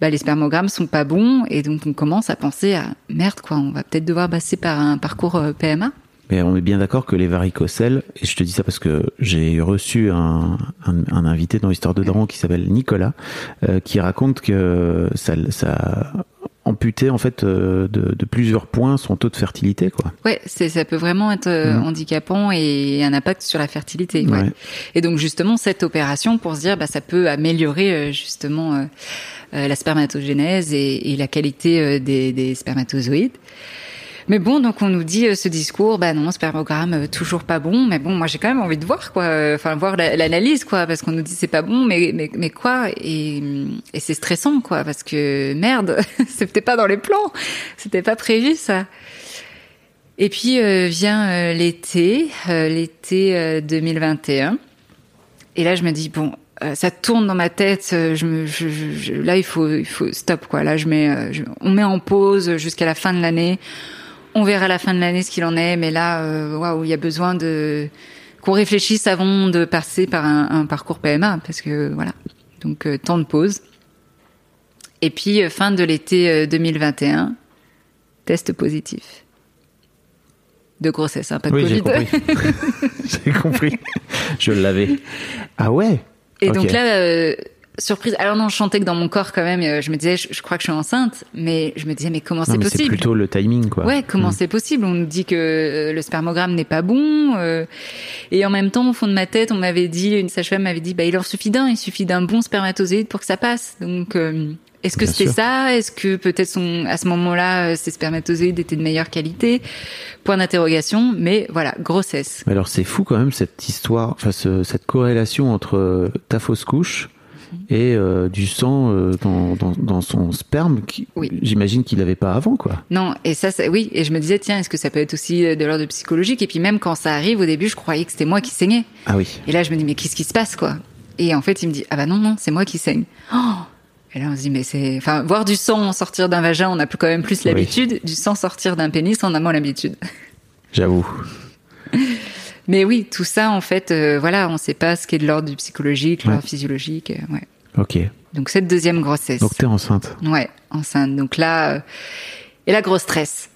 bah, les spermogrammes sont pas bons et donc on commence à penser à merde quoi, on va peut-être devoir passer par un parcours euh, PMA. Mais on est bien d'accord que les varicocèles, et je te dis ça parce que j'ai reçu un, un, un invité dans l'histoire de Daron qui s'appelle Nicolas, euh, qui raconte que ça, ça amputait en fait euh, de, de plusieurs points son taux de fertilité, quoi. Ouais, c'est ça peut vraiment être euh, Mhm. handicapant et un impact sur la fertilité. Ouais. Ouais. Et donc justement cette opération pour se dire bah ça peut améliorer euh, justement euh, euh, la spermatogénèse et, et la qualité euh, des, des spermatozoïdes. Mais bon, donc on nous dit euh, ce discours, bah non, spermogramme euh, toujours pas bon. Mais bon, moi j'ai quand même envie de voir quoi, euh, enfin voir la- l'analyse quoi, parce qu'on nous dit c'est pas bon, mais mais mais quoi? Et, et c'est stressant quoi, parce que merde, c'était pas dans les plans, c'était pas prévu ça. Et puis euh, vient euh, l'été, euh, l'été euh, 2021. Et là, je me dis bon, ça tourne dans ma tête. Je me, je, je- là, il faut, il faut stop quoi. Là, je mets, on met en pause jusqu'à la fin de l'année. On verra à la fin de l'année ce qu'il en est. Mais là, euh, waouh, il y a besoin de qu'on réfléchisse avant de passer par un, un parcours PMA, parce que voilà. Donc euh, temps de pause. Et puis euh, fin de l'été euh, 2021, test positif de grossesse, hein, pas de Oui, j'ai Covid. compris. j'ai compris. Je l'avais. Ah ouais. Et donc là, surprise. Alors non, je chantais que dans mon corps quand même. euh, Je me disais, je, je crois que je suis enceinte, mais je me disais, mais comment c'est mais c'est possible plutôt le timing, quoi. Ouais, comment Mm. c'est possible? On nous dit que euh, le spermogramme n'est pas bon, euh, et en même temps, au fond de ma tête, on m'avait dit, une sage-femme m'avait dit, bah il en suffit d'un, il suffit d'un bon spermatozoïde pour que ça passe. Donc, euh, Est-ce que c'était ça? Est-ce que peut-être son, à ce moment-là, euh, ses spermatozoïdes étaient de meilleure qualité? Point d'interrogation. Mais voilà, grossesse. Alors c'est fou quand même cette histoire, enfin ce- cette corrélation entre ta fausse couche et euh, du sang euh, dans, dans, dans son sperme. qui- Oui. J'imagine qu'il n'avait pas avant, quoi. Non, et ça, ça- oui. Et je me disais, tiens, est-ce que ça peut être aussi euh, de l'ordre psychologique? Et puis même quand ça arrive, au début, je croyais que c'était moi qui saignais. Ah oui. Et là, je me dis, mais qu'est-ce qui se passe, quoi? Et en fait, il me dit, ah bah non, non, c'est moi qui saigne. Oh et là, on se dit, mais c'est, enfin, voir du sang sortir d'un vagin, on a plus quand même plus Oui. l'habitude. Du sang sortir d'un pénis, on a moins l'habitude. J'avoue. Mais oui, tout ça, en fait, euh, voilà, on sait pas ce qui est de l'ordre du psychologique, Ouais. l'ordre physiologique, euh, ouais. Ok. Donc cette deuxième grossesse. Donc t'es enceinte. Ouais, enceinte. Donc là, euh, et là, gros stress.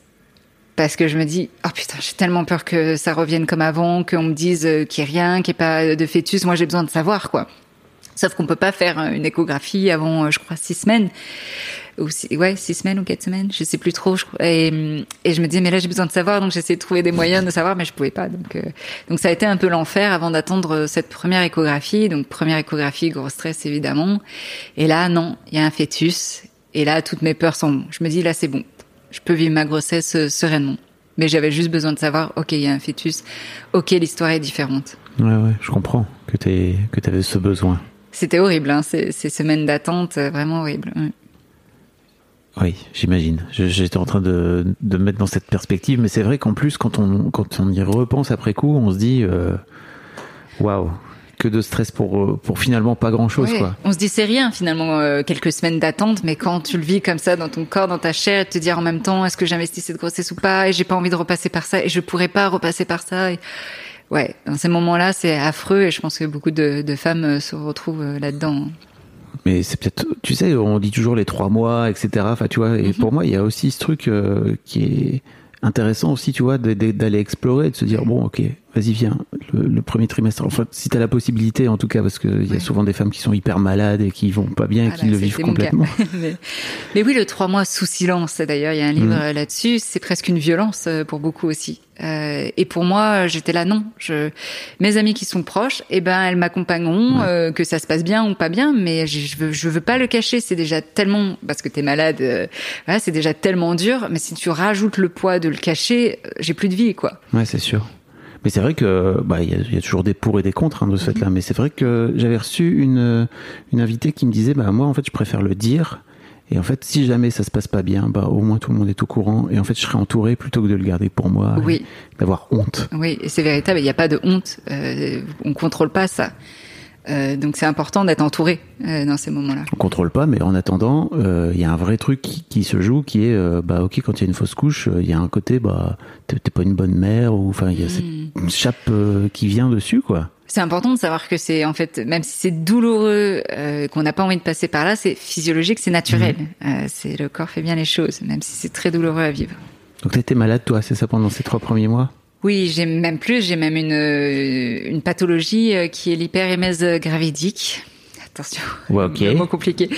Parce que je me dis, oh putain, j'ai tellement peur que ça revienne comme avant, qu'on me dise euh, qu'il n'y ait rien, qu'il n'y ait pas de fœtus. Moi, j'ai besoin de savoir, quoi. Sauf qu'on peut pas faire euh, une échographie avant, euh, je crois, six semaines. Ou ouais, six semaines ou quatre semaines, je sais plus trop. Je, et, hum, et je me disais, mais là, j'ai besoin de savoir, donc j'essayais de trouver des moyens de savoir, mais je pouvais pas. Donc, euh, donc ça a été un peu l'enfer avant d'attendre euh, cette première échographie. Donc, première échographie, gros stress, évidemment. Et là, non, il y a un fœtus. Et là, toutes mes peurs sont, je me dis, là, c'est bon. Je peux vivre ma grossesse euh, sereinement. Mais j'avais juste besoin de savoir, ok, il y a un fœtus. Ok, l'histoire est différente. Ouais, ouais, je comprends que t'es que t'avais ce besoin. C'était horrible, hein, ces, ces semaines d'attente, euh, vraiment horrible. Oui, j'imagine. J'étais en train de, de me mettre dans cette perspective, mais c'est vrai qu'en plus, quand on, quand on y repense après coup, on se dit, euh, waouh, que de stress pour, pour finalement pas grand chose, Ouais. quoi. On se dit c'est rien finalement euh, quelques semaines d'attente, mais quand tu le vis comme ça dans ton corps, dans ta chair, et te dire en même temps est-ce que j'investis cette grossesse ou pas, et j'ai pas envie de repasser par ça, et je pourrais pas repasser par ça. Et... Ouais, dans ces moments-là, c'est affreux, et je pense que beaucoup de, de femmes euh, se retrouvent euh, là-dedans. Mais c'est peut-être, tu sais, on dit toujours les trois mois, etc. Enfin, tu vois, et Mhm. pour moi, il y a aussi ce truc euh, qui est intéressant aussi, tu vois, d'aller explorer, de se dire, bon, ok, vas-y, viens, le, le premier trimestre. Enfin, si t'as la possibilité, en tout cas, parce qu'il y a souvent des femmes qui sont hyper malades et qui vont pas bien et Ah qui bah, le vivent complètement. mais, mais oui, le trois mois sous silence, d'ailleurs, il y a un livre euh, là-dessus, c'est presque une violence euh, pour beaucoup aussi. Euh, et pour moi, j'étais là, non. Je, mes amis qui sont proches, eh ben, elles m'accompagneront, Ouais. euh, que ça se passe bien ou pas bien, mais je, je veux, je veux pas le cacher. C'est déjà tellement, parce que t'es malade, euh, voilà, c'est déjà tellement dur. Mais si tu rajoutes le poids de le cacher, euh, j'ai plus de vie, quoi. Ouais, c'est sûr. Mais c'est vrai que bah il y, y a toujours des pour et des contre hein, de ce fait-là. Mais c'est vrai que j'avais reçu une une invitée qui me disait bah moi en fait je préfère le dire et en fait si jamais ça se passe pas bien bah au moins tout le monde est au courant et en fait je serai entouré plutôt que de le garder pour moi Oui. d'avoir honte. Oui, c'est véritable. Il n'y a pas de honte. Euh, on contrôle pas ça. Euh, donc c'est important d'être entouré euh, dans ces moments-là. On contrôle pas mais en attendant euh, il y a un vrai truc qui, qui se joue qui est euh, bah ok quand il y a une fausse couche euh, il y a un côté bah t'es pas une bonne mère ou enfin il y a Hmm. cette chape euh, qui vient dessus quoi. C'est important de savoir que c'est en fait, même si c'est douloureux, euh, qu'on n'a pas envie de passer par là, c'est physiologique, c'est naturel. Euh, c'est le corps fait bien les choses, même si c'est très douloureux à vivre. Donc t'étais malade toi c'est ça pendant ces trois premiers mois? Oui, j'ai même plus, j'ai même une euh, une pathologie euh, qui est l'hyperémèse gravidique. Attention, Ouais, ok. le mot compliqué.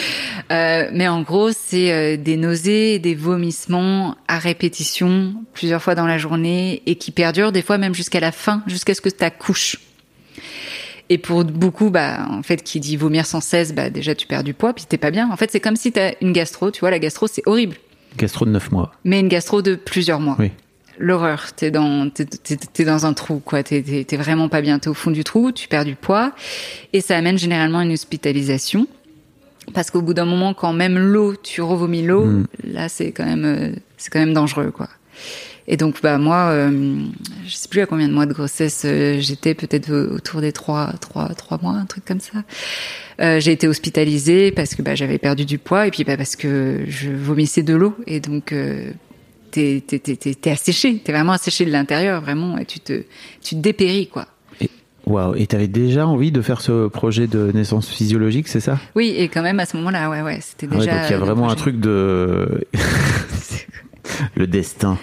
Euh, mais en gros, c'est euh, des nausées, des vomissements à répétition, plusieurs fois dans la journée, et qui perdurent des fois même jusqu'à la fin, jusqu'à ce que tu accouches. Et pour beaucoup, bah, en fait, qui dit vomir sans cesse, bah, déjà tu perds du poids, puis t'es pas bien. En fait, c'est comme si t'as une gastro, tu vois, la gastro, c'est horrible. Gastro de neuf mois. Mais une gastro de plusieurs mois. Oui. L'horreur, t'es dans, t'es, t'es- t'es dans un trou, quoi. T'es, t'es, vraiment pas bien. T'es au fond du trou, tu perds du poids, et ça amène généralement une hospitalisation. Parce qu'au bout d'un moment, quand même l'eau, tu revomis l'eau, Mm. là, c'est quand même, euh, c'est quand même dangereux, quoi. Et donc, bah, moi, euh, je sais plus à combien de mois de grossesse euh, j'étais, peut-être au- autour des trois, trois, trois mois, un truc comme ça. Euh, j'ai été hospitalisée parce que bah, j'avais perdu du poids et puis bah, parce que je vomissais de l'eau et donc euh, t'es t'es t'es t'es- t'es asséché, t'es vraiment asséché de l'intérieur vraiment et tu te tu te dépéris quoi. Waouh, et t'avais déjà envie de faire ce projet de naissance physiologique, c'est ça? Oui et quand même à ce moment-là ouais ouais c'était Ah ouais, déjà. Donc il y a vraiment un truc de... Le destin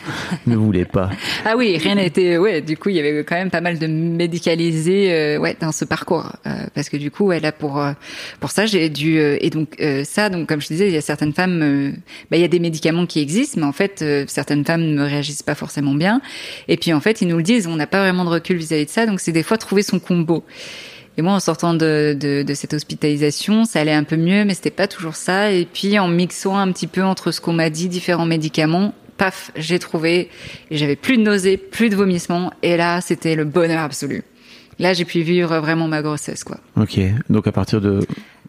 ne voulait pas. Ah oui, rien n'a été. Ouais, du coup, il y avait quand même pas mal de médicalisés, euh, ouais, dans ce parcours, Euh, parce que du coup, ouais, là pour euh, pour ça, j'ai dû et donc ça, donc comme je disais, il y a certaines femmes, bah, il y a des médicaments qui existent, mais en fait, certaines femmes ne réagissent pas forcément bien. Et puis en fait, ils nous le disent, on n'a pas vraiment de recul vis-à-vis de ça, donc c'est des fois trouver son combo. Et moi, en sortant de, de, de cette hospitalisation, ça allait un peu mieux, mais c'était pas toujours ça. Et puis, en mixant un petit peu entre ce qu'on m'a dit, différents médicaments, paf, j'ai trouvé, et j'avais plus de nausées, plus de vomissements, et là, c'était le bonheur absolu. Là, j'ai pu vivre vraiment ma grossesse, quoi. Ok, donc à partir de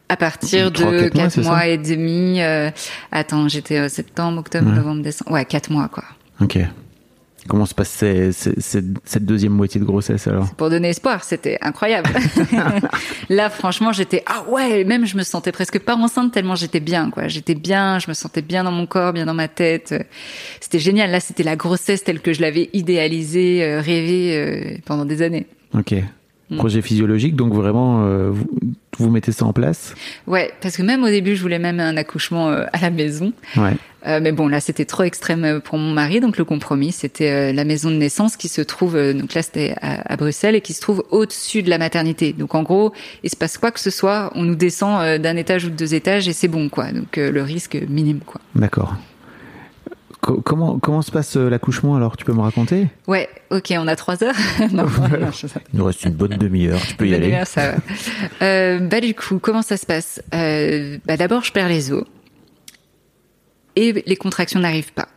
À partir de quatre mois, 4 c'est mois, ça et demi, euh, attends, j'étais euh, septembre, octobre, Ouais. novembre, décembre, ouais, 4 mois, quoi. Ok. Comment se passe ces- ces- ces- cette deuxième moitié de grossesse alors pour donner espoir, c'était incroyable. Là, franchement, j'étais ah ouais, même je me sentais presque pas enceinte tellement j'étais bien quoi. J'étais bien, je me sentais bien dans mon corps, bien dans ma tête. C'était génial. Là, c'était la grossesse telle que je l'avais idéalisée, euh, rêvée euh, pendant des années. Ok. Mm. Projet physiologique, donc vraiment, euh, vous, vous mettez ça en place Ouais, parce que même au début, je voulais même un accouchement euh, à la maison. Ouais. Euh, mais bon, là, c'était trop extrême euh, pour mon mari, donc le compromis, c'était euh, la maison de naissance qui se trouve, euh, donc là, c'était à, à Bruxelles et qui se trouve au-dessus de la maternité. Donc en gros, il se passe quoi que ce soit, on nous descend euh, d'un étage ou de deux étages et c'est bon, quoi. Donc euh, le risque minime, quoi. D'accord. Co- comment, comment se passe l'accouchement alors? Tu peux me raconter? Ouais, ok, on a trois heures. non, non, je- Il nous reste une bonne demi-heure, tu peux y aller. ça va. Euh, bah du coup, comment ça se passe? Euh, Bah d'abord, je perds les os et les contractions n'arrivent pas.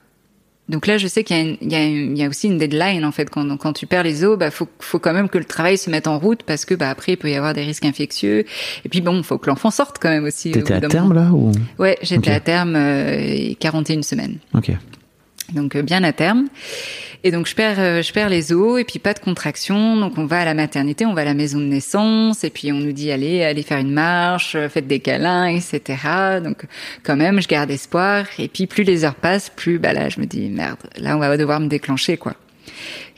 Donc là, je sais qu'il y, a une- il y, a une- il y a aussi une deadline en fait. Quand, quand tu perds les os, bah faut, faut quand même que le travail se mette en route parce que bah après il peut y avoir des risques infectieux. Et puis bon, faut que l'enfant sorte quand même aussi. au T'étais à terme moment. là ou? Ouais, j'étais à terme euh, 41 semaines Ok. Donc euh, bien à terme. Et donc je perds, euh, je perds les os et puis pas de contraction. Donc on va à la maternité, on va à la maison de naissance et puis on nous dit allez, allez faire une marche, euh, faites des câlins, etc. Donc quand même, je garde espoir. Et puis plus les heures passent, plus bah là je me dis merde, là on va devoir me déclencher quoi.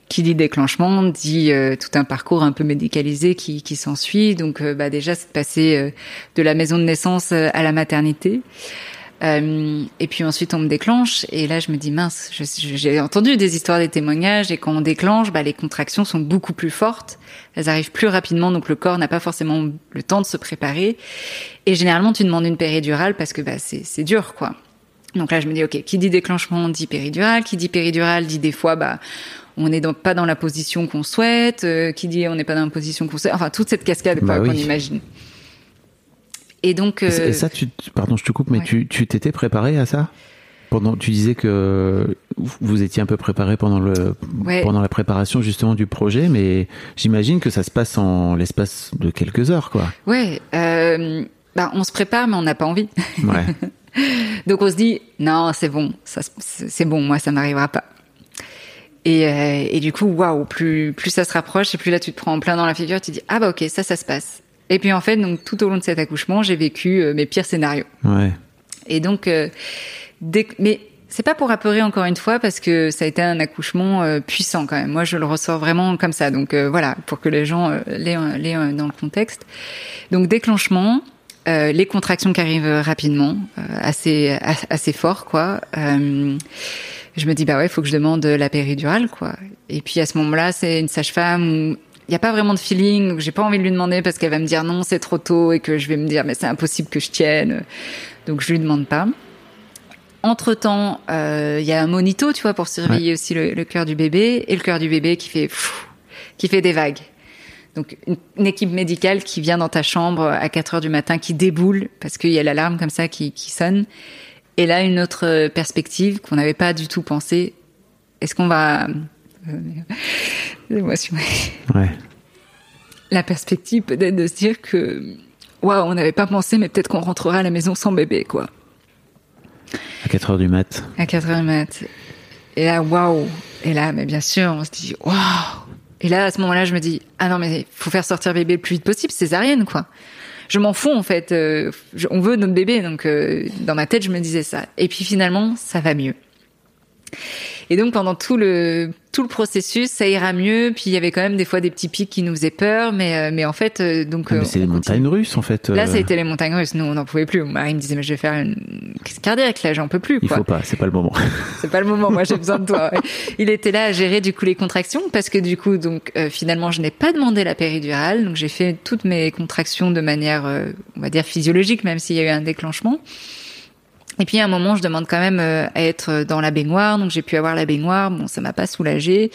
Qui dit déclenchement dit euh, tout un parcours un peu médicalisé qui, qui s'ensuit. Donc bah déjà c'est de passer euh, de la maison de naissance à la maternité. Euh, et puis ensuite on me déclenche. Et là je me dis mince, j'ai entendu des histoires des témoignages. Et quand on déclenche, bah, les contractions sont beaucoup plus fortes, elles arrivent plus rapidement. Donc le corps n'a pas forcément le temps de se préparer. Et généralement tu demandes une péridurale parce que bah, c'est c'est dur quoi. Donc là je me dis ok, qui dit déclenchement dit péridurale, qui dit péridurale dit des fois bah on n'est donc pas dans la position qu'on souhaite, euh, qui dit on n'est pas dans la position qu'on souhaite, enfin toute cette cascade quoi Bah oui. qu'on imagine. Et donc Et euh, ça, tu, pardon, je te coupe, mais ouais. tu tu t'étais préparé à ça? Pendant, tu disais que vous étiez un peu préparé pendant le Ouais. pendant la préparation justement du projet, mais j'imagine que ça se passe en l'espace de quelques heures, quoi. Ouais, euh, bah, on se prépare, mais on n'a pas envie. Ouais. Donc on se dit, non, c'est bon, ça, c'est bon, moi, ça m'arrivera pas. Et, euh, et du coup, waouh, plus, plus ça se rapproche, et plus là, tu te prends en plein dans la figure, tu dis, ah bah ok, ça, ça se passe. Et puis en fait, donc tout au long de cet accouchement, j'ai vécu euh, mes pires scénarios. ouais. Et donc, euh, dès- mais c'est pas pour apeurer encore une fois parce que ça a été un accouchement euh, puissant quand même. Moi, je le ressors vraiment comme ça. Donc euh, voilà, pour que les gens l'aient l'aient, dans le contexte. Donc déclenchement, euh, les contractions qui arrivent rapidement, euh, assez a- assez fort quoi. Euh, je me dis bah ouais, faut que je demande la péridurale quoi. Et puis à ce moment-là, c'est une sage-femme il n'y a pas vraiment de feeling, donc j'ai pas envie de lui demander parce qu'elle va me dire non, c'est trop tôt et que je vais me dire mais c'est impossible que je tienne. Donc je lui demande pas. Entre temps, il y a un monito, tu vois, pour surveiller aussi le, le cœur du bébé et le cœur du bébé qui fait qui fait des vagues. Donc une, une équipe médicale qui vient dans ta chambre à 4 heures du matin, qui déboule parce qu'il y a l'alarme comme ça qui, qui sonne. Et là, une autre euh, perspective qu'on n'avait pas du tout pensé. Est-ce qu'on va... Euh, l'émotion. Ouais. La perspective peut-être de se dire que... Waouh, on n'avait pas pensé, mais peut-être qu'on rentrera à la maison sans bébé, quoi. À 4 heures du mat. À 4 heures du mat. Et là, waouh. Et là, mais bien sûr, on se dit waouh. Et là, à ce moment-là, je me dis ah non mais faut faire sortir bébé le plus vite possible, césarienne quoi. Je m'en fous en fait. euh, je- on veut notre bébé, donc euh, dans ma tête, je me disais ça. Et puis finalement, ça va mieux. Et donc pendant tout le tout le processus, ça ira mieux. Puis il y avait quand même des fois des petits pics qui nous faisaient peur, mais euh, mais en fait, euh, donc Ah, euh, mais c'est les montagnes russes en fait. Là, ça a été les montagnes russes. Nous, on n'en pouvait plus. Mon mari me disait, mais je vais faire une crise cardiaque, là, j'en peux plus, Il quoi. faut pas, c'est pas le moment. C'est pas le moment. Moi, j'ai besoin de toi. ouais. Il était là à gérer, du coup, les contractions parce que, du coup, donc, euh, finalement, je n'ai pas demandé la péridurale. Donc, j'ai fait toutes mes contractions de manière, euh, on va dire, physiologique, même s'il y a eu un déclenchement. Et puis à un moment, je demande quand même euh, à être dans la baignoire, donc j'ai pu avoir la baignoire. Bon, ça m'a pas soulagée.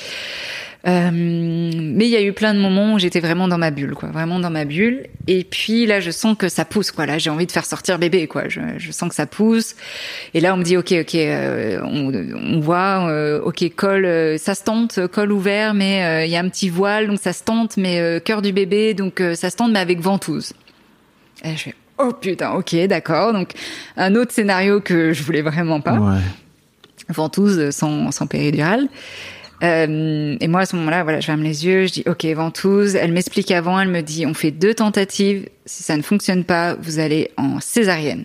Euh, mais il y a eu plein de moments où j'étais vraiment dans ma bulle, quoi, vraiment dans ma bulle. Et puis là, je sens que ça pousse, quoi. Là, j'ai envie de faire sortir bébé, quoi. Je, je, sens que ça pousse. Et là, on me dit, ok, ok, euh, on, on, voit, euh, ok, col, euh, ça se tente, col ouvert, mais il y a un petit voile, donc ça se tente, mais cœur du bébé, donc ça se tente, mais avec ventouse. Oh putain, ok, d'accord. Donc un autre scénario que je voulais vraiment pas. Ouais. Ventouse sans, sans péridurale. Euh, et moi, à ce moment-là, voilà, je ferme les yeux, je dis OK, ventouse. Elle m'explique avant, elle me dit on fait deux tentatives. Si ça ne fonctionne pas, vous allez en césarienne.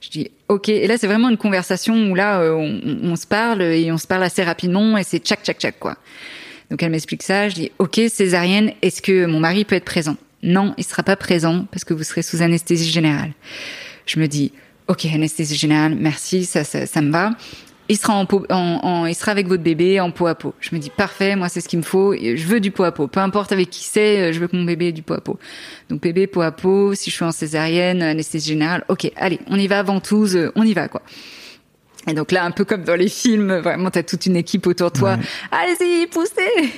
Je dis OK. Et là, c'est vraiment une conversation où là, euh, on, on, se parle et on se parle assez rapidement et c'est tchac tchac tchac quoi. Donc elle m'explique ça. Je dis OK, césarienne. Est-ce que mon mari peut être présent? Non, il sera pas présent parce que vous serez sous anesthésie générale. Je me dis OK, anesthésie générale, merci, ça, ça, ça me va il sera en, peau, en, en, il sera avec votre bébé en peau à peau. Je me dis parfait, moi c'est ce qu'il me faut. Je veux du peau à peau, peu importe avec qui c'est, je veux que mon bébé ait du peau à peau. Donc bébé peau à peau. Si je suis en césarienne, anesthésie générale, ok, allez, on y va, ventouse, on y va quoi. Et donc là, un peu comme dans les films, vraiment t'as toute une équipe autour de toi. Ouais. Allez-y, poussez.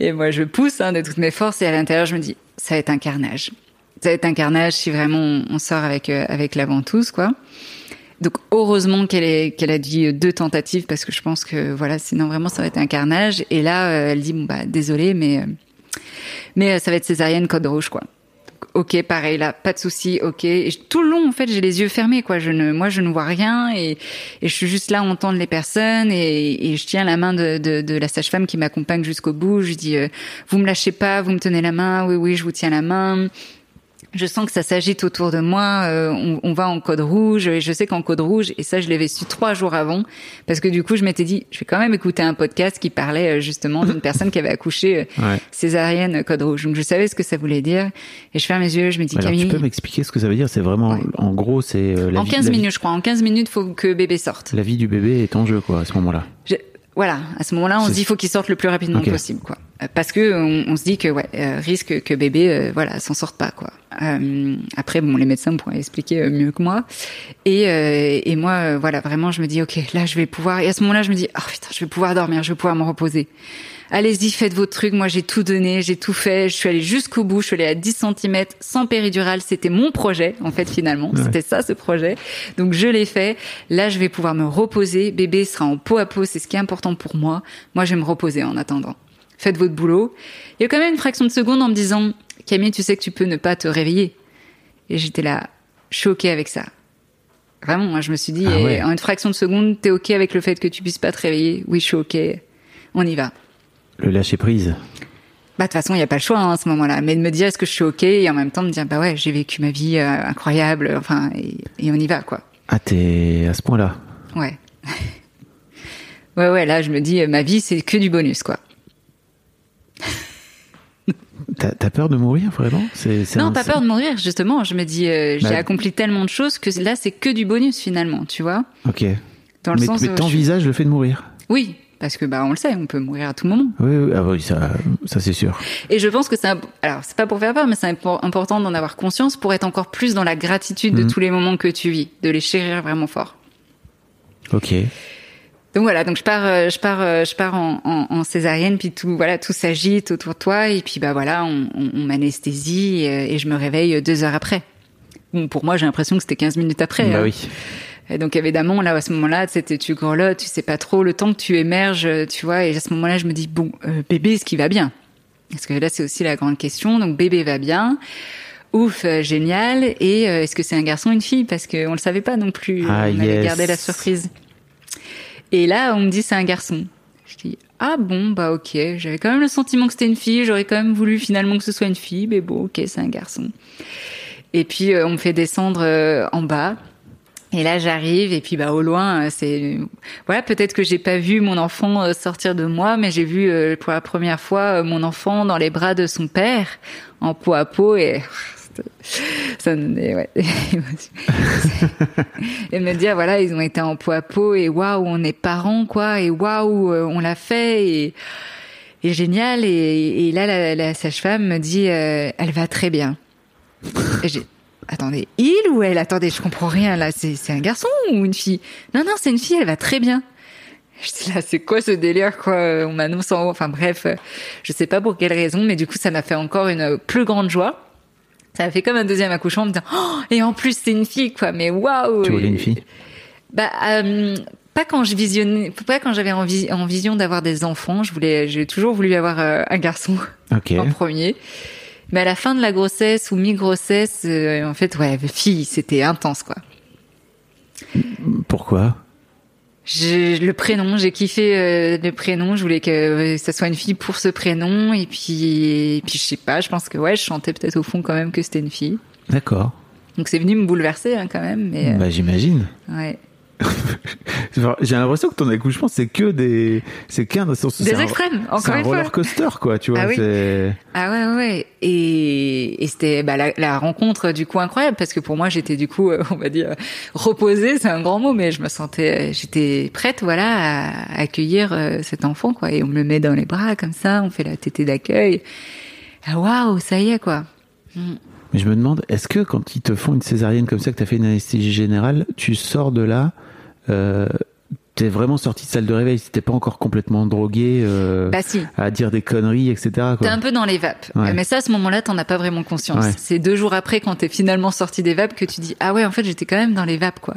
Et moi je pousse hein, de toutes mes forces et à l'intérieur je me dis ça va être un carnage. Ça va être un carnage si vraiment on sort avec euh, avec la ventouse quoi. Donc heureusement qu'elle qu'elle a dit deux tentatives parce que je pense que voilà sinon vraiment ça va être un carnage et là euh, elle dit bon bah désolé mais euh, mais euh, ça va être césarienne code rouge quoi. Ok pareil là pas de souci ok. Et tout le long en fait j'ai les yeux fermés quoi. Je ne moi je ne vois rien et, et je suis juste là à entendre les personnes et, et je tiens la main de, de, la sage-femme qui m'accompagne jusqu'au bout. Je dis vous me lâchez pas vous me tenez la main. Oui oui je vous tiens la main je sens que ça s'agite autour de moi. Euh, on, on, va en code rouge et je sais qu'en code rouge et ça je l'avais su trois jours avant parce que du coup je m'étais dit je vais quand même écouter un podcast qui parlait euh, justement d'une personne qui avait accouché euh, ouais. césarienne code rouge. Donc je savais ce que ça voulait dire et je ferme mes yeux, je me dis Alors, Camille. Tu peux m'expliquer ce que ça veut dire? C'est vraiment ouais. en gros c'est euh, en 15 minutes je crois. En 15 minutes faut que bébé sorte. La vie du bébé est en jeu quoi à ce moment-là. Je... Voilà, à ce moment-là, on se dit faut qu'il sorte le plus rapidement okay. possible, quoi. Parce que on, on, se dit que ouais, euh, risque que bébé, euh, voilà, s'en sorte pas, quoi. Euh, après, bon, les médecins pourraient expliquer euh, mieux que moi. Et, euh, et moi, voilà, vraiment, je me dis ok, là, je vais pouvoir. Et à ce moment-là, je me dis oh putain, je vais pouvoir dormir, je vais pouvoir me reposer. Allez-y, faites votre truc. Moi, j'ai tout donné, j'ai tout fait. Je suis allée jusqu'au bout. Je suis allée à 10 cm sans péridurale. C'était mon projet, en fait, finalement. Ouais. C'était ça, ce projet. Donc, je l'ai fait. Là, je vais pouvoir me reposer. Bébé sera en peau à peau. C'est ce qui est important pour moi. Moi, je vais me reposer en attendant. Faites votre boulot. Il y a quand même une fraction de seconde en me disant, Camille, tu sais que tu peux ne pas te réveiller. Et j'étais là, choquée avec ça. Vraiment, moi, je me suis dit, ah ouais. en une fraction de seconde, t'es OK avec le fait que tu puisses pas te réveiller? Oui, je suis OK. On y va. Le lâcher prise. Bah, de toute façon, il n'y a pas le choix hein, à ce moment-là. Mais de me dire est-ce que je suis OK? Et en même temps me dire bah ouais, j'ai vécu ma vie euh, incroyable, enfin, et, et, on y va, quoi. Ah, t'es à ce point-là Ouais. ouais, ouais, là, je me dis, ma vie, c'est que du bonus, quoi. T'as peur de mourir vraiment? C'est, Non, un... pas peur de mourir, justement. Je me dis, euh, j'ai bah... accompli tellement de choses que là, c'est que du bonus finalement, tu vois. Ok. Dans le mais, sens mais t'envisages le fait de mourir? Oui, parce que bah on le sait, on peut mourir à tout moment. Oui, oui, ah oui ça, ça c'est sûr. Et je pense que c'est alors c'est pas pour faire peur, mais c'est important d'en avoir conscience pour être encore plus dans la gratitude de mmh. tous les moments que tu vis, de les chérir vraiment fort. Ok. Donc voilà, donc je pars, je pars, je pars en, en, en césarienne, puis tout, voilà, tout s'agite autour de toi, et puis bah voilà, on, on, on m'anesthésie et, et, je me réveille deux heures après. Bon, pour moi, j'ai l'impression que c'était 15 minutes après. Bah hein. oui. Et donc évidemment, là à ce moment-là, c'était tu grelottes, tu sais pas trop le temps que tu émerges, tu vois. Et à ce moment-là, je me dis bon, euh, bébé, est-ce qu'il va bien? Parce que là, c'est aussi la grande question. Donc bébé va bien. Ouf, euh, génial. Et euh, est-ce que c'est un garçon ou une fille? Parce qu'on le savait pas non plus. Ah, on yes. avait gardé la surprise. Et là, on me dit c'est un garçon. Je dis ah bon bah ok. J'avais quand même le sentiment que c'était une fille. J'aurais quand même voulu finalement que ce soit une fille, mais bon ok c'est un garçon. Et puis on me fait descendre en bas. Et là, j'arrive et puis bah au loin, c'est voilà, peut-être que j'ai pas vu mon enfant euh, sortir de moi, mais j'ai vu euh, pour la première fois euh, mon enfant dans les bras de son père en peau à peau et ça me donnait ouais, et me dire voilà, ils ont été en peau à peau et waouh, on est parents quoi et waouh, on l'a fait et génial et, là la, la sage-femme me dit euh, elle va très bien. Et j'ai attendez, il ou elle? Attendez, je comprends rien là. C'est, c'est un garçon ou une fille? Non, non, c'est une fille, elle va très bien. J'étais là, c'est quoi ce délire, quoi? On m'annonce en haut. Enfin bref, euh, je sais pas pour quelle raison, mais du coup, ça m'a fait encore une plus grande joie. Ça m'a fait comme un deuxième accouchement, en me disant, oh, et en plus, c'est une fille, quoi. Mais waouh Tu voulais une fille Bah, euh, pas quand je visionnais, pas quand j'avais en, vis- en vision d'avoir des enfants. Je voulais, j'ai toujours voulu avoir euh, un garçon Ok. en premier. Mais à la fin de la grossesse ou mi-grossesse, euh, en fait, ouais, fille, c'était intense, quoi. Pourquoi? Le prénom, j'ai kiffé euh, le prénom. Je voulais que euh, ça soit une fille pour ce prénom. Et puis, et puis je sais pas. Je pense que ouais, je chantais peut-être au fond quand même que c'était une fille. D'accord. Donc c'est venu me bouleverser hein, quand même. Mais euh, Bah, j'imagine. ouais. J'ai l'impression que ton accouchement, c'est que des. C'est qu'un. Des un- extrêmes, encore un fois. roller coaster, quoi, tu vois. Ah oui. Ah ouais, ouais. Et, et c'était bah, la, la rencontre du coup incroyable parce que pour moi j'étais du coup, euh, on va dire, reposée, c'est un grand mot, mais je me sentais, j'étais prête, voilà, à accueillir euh, cet enfant, quoi. Et on me le met dans les bras comme ça, on fait la tétée d'accueil. Ah waouh, ça y est, quoi. Mais je me demande, est-ce que quand ils te font une césarienne comme ça, que tu as fait une anesthésie générale, tu sors de là, euh, t'es vraiment sorti de salle de réveil, t'es pas encore complètement drogué euh, Bah si. à dire des conneries, etc. T'es un peu dans les vapes. Ouais. Mais ça, à ce moment-là, t'en as pas vraiment conscience. Ouais. C'est deux jours après, quand t'es finalement sorti des vapes, que tu dis, ah ouais, en fait, j'étais quand même dans les vapes, quoi.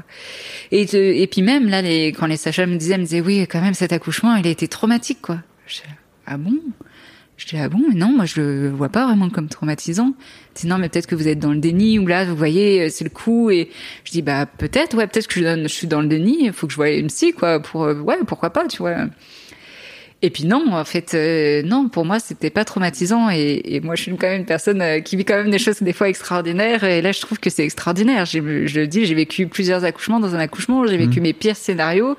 Et, te- et puis même, là, les, quand les sages me disaient, me disaient, oui, quand même, cet accouchement, il a été traumatique, quoi. Je ah bon? Je dis, ah bon? Mais non, moi, je le vois pas vraiment comme traumatisant. C'est non, mais peut-être que vous êtes dans le déni, ou là, vous voyez, euh, c'est le coup, et je dis, bah, peut-être, ouais, peut-être que je, je suis dans le déni, il faut que je voie une psy, quoi, pour, euh, ouais, pourquoi pas, tu vois. Et puis non, en fait, euh, non, pour moi, c'était pas traumatisant. Et, et moi, je suis quand même une personne euh, qui vit quand même des choses des fois extraordinaires. Et là, je trouve que c'est extraordinaire. Je le dis, j'ai vécu plusieurs accouchements dans un accouchement. J'ai vécu mes pires scénarios.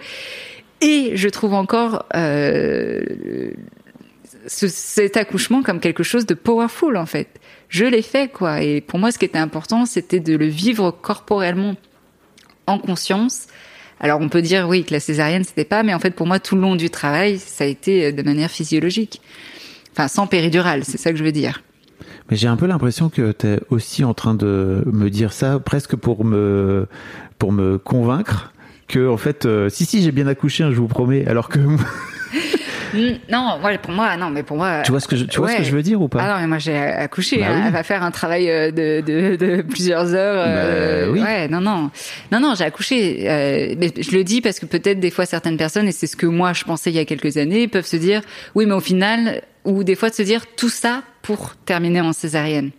Et je trouve encore euh, ce- cet accouchement comme quelque chose de powerful, en fait. Je l'ai fait, quoi. Et pour moi, ce qui était important, c'était de le vivre corporellement en conscience. Alors on peut dire oui que la césarienne c'était pas, mais en fait pour moi tout le long du travail ça a été euh, de manière physiologique, enfin sans péridurale, c'est ça que je veux dire. Mais j'ai un peu l'impression que t'es aussi en train de me dire ça presque pour me pour me convaincre que en fait euh, si si j'ai bien accouché, hein, je vous promets. Alors que Non, ouais, pour moi non, mais pour moi. tu vois ce que je, tu vois ce que je veux dire ou pas Ah non, mais moi j'ai accouché. Bah hein. oui. Elle va faire un travail euh, de, de, de plusieurs heures. euh, Bah oui. Ouais, non, non, non, non, j'ai accouché. Euh, mais je le dis parce que peut-être des fois certaines personnes, et c'est ce que moi je pensais il y a quelques années, peuvent se dire, oui, mais au final, ou des fois de se dire tout ça pour terminer en césarienne.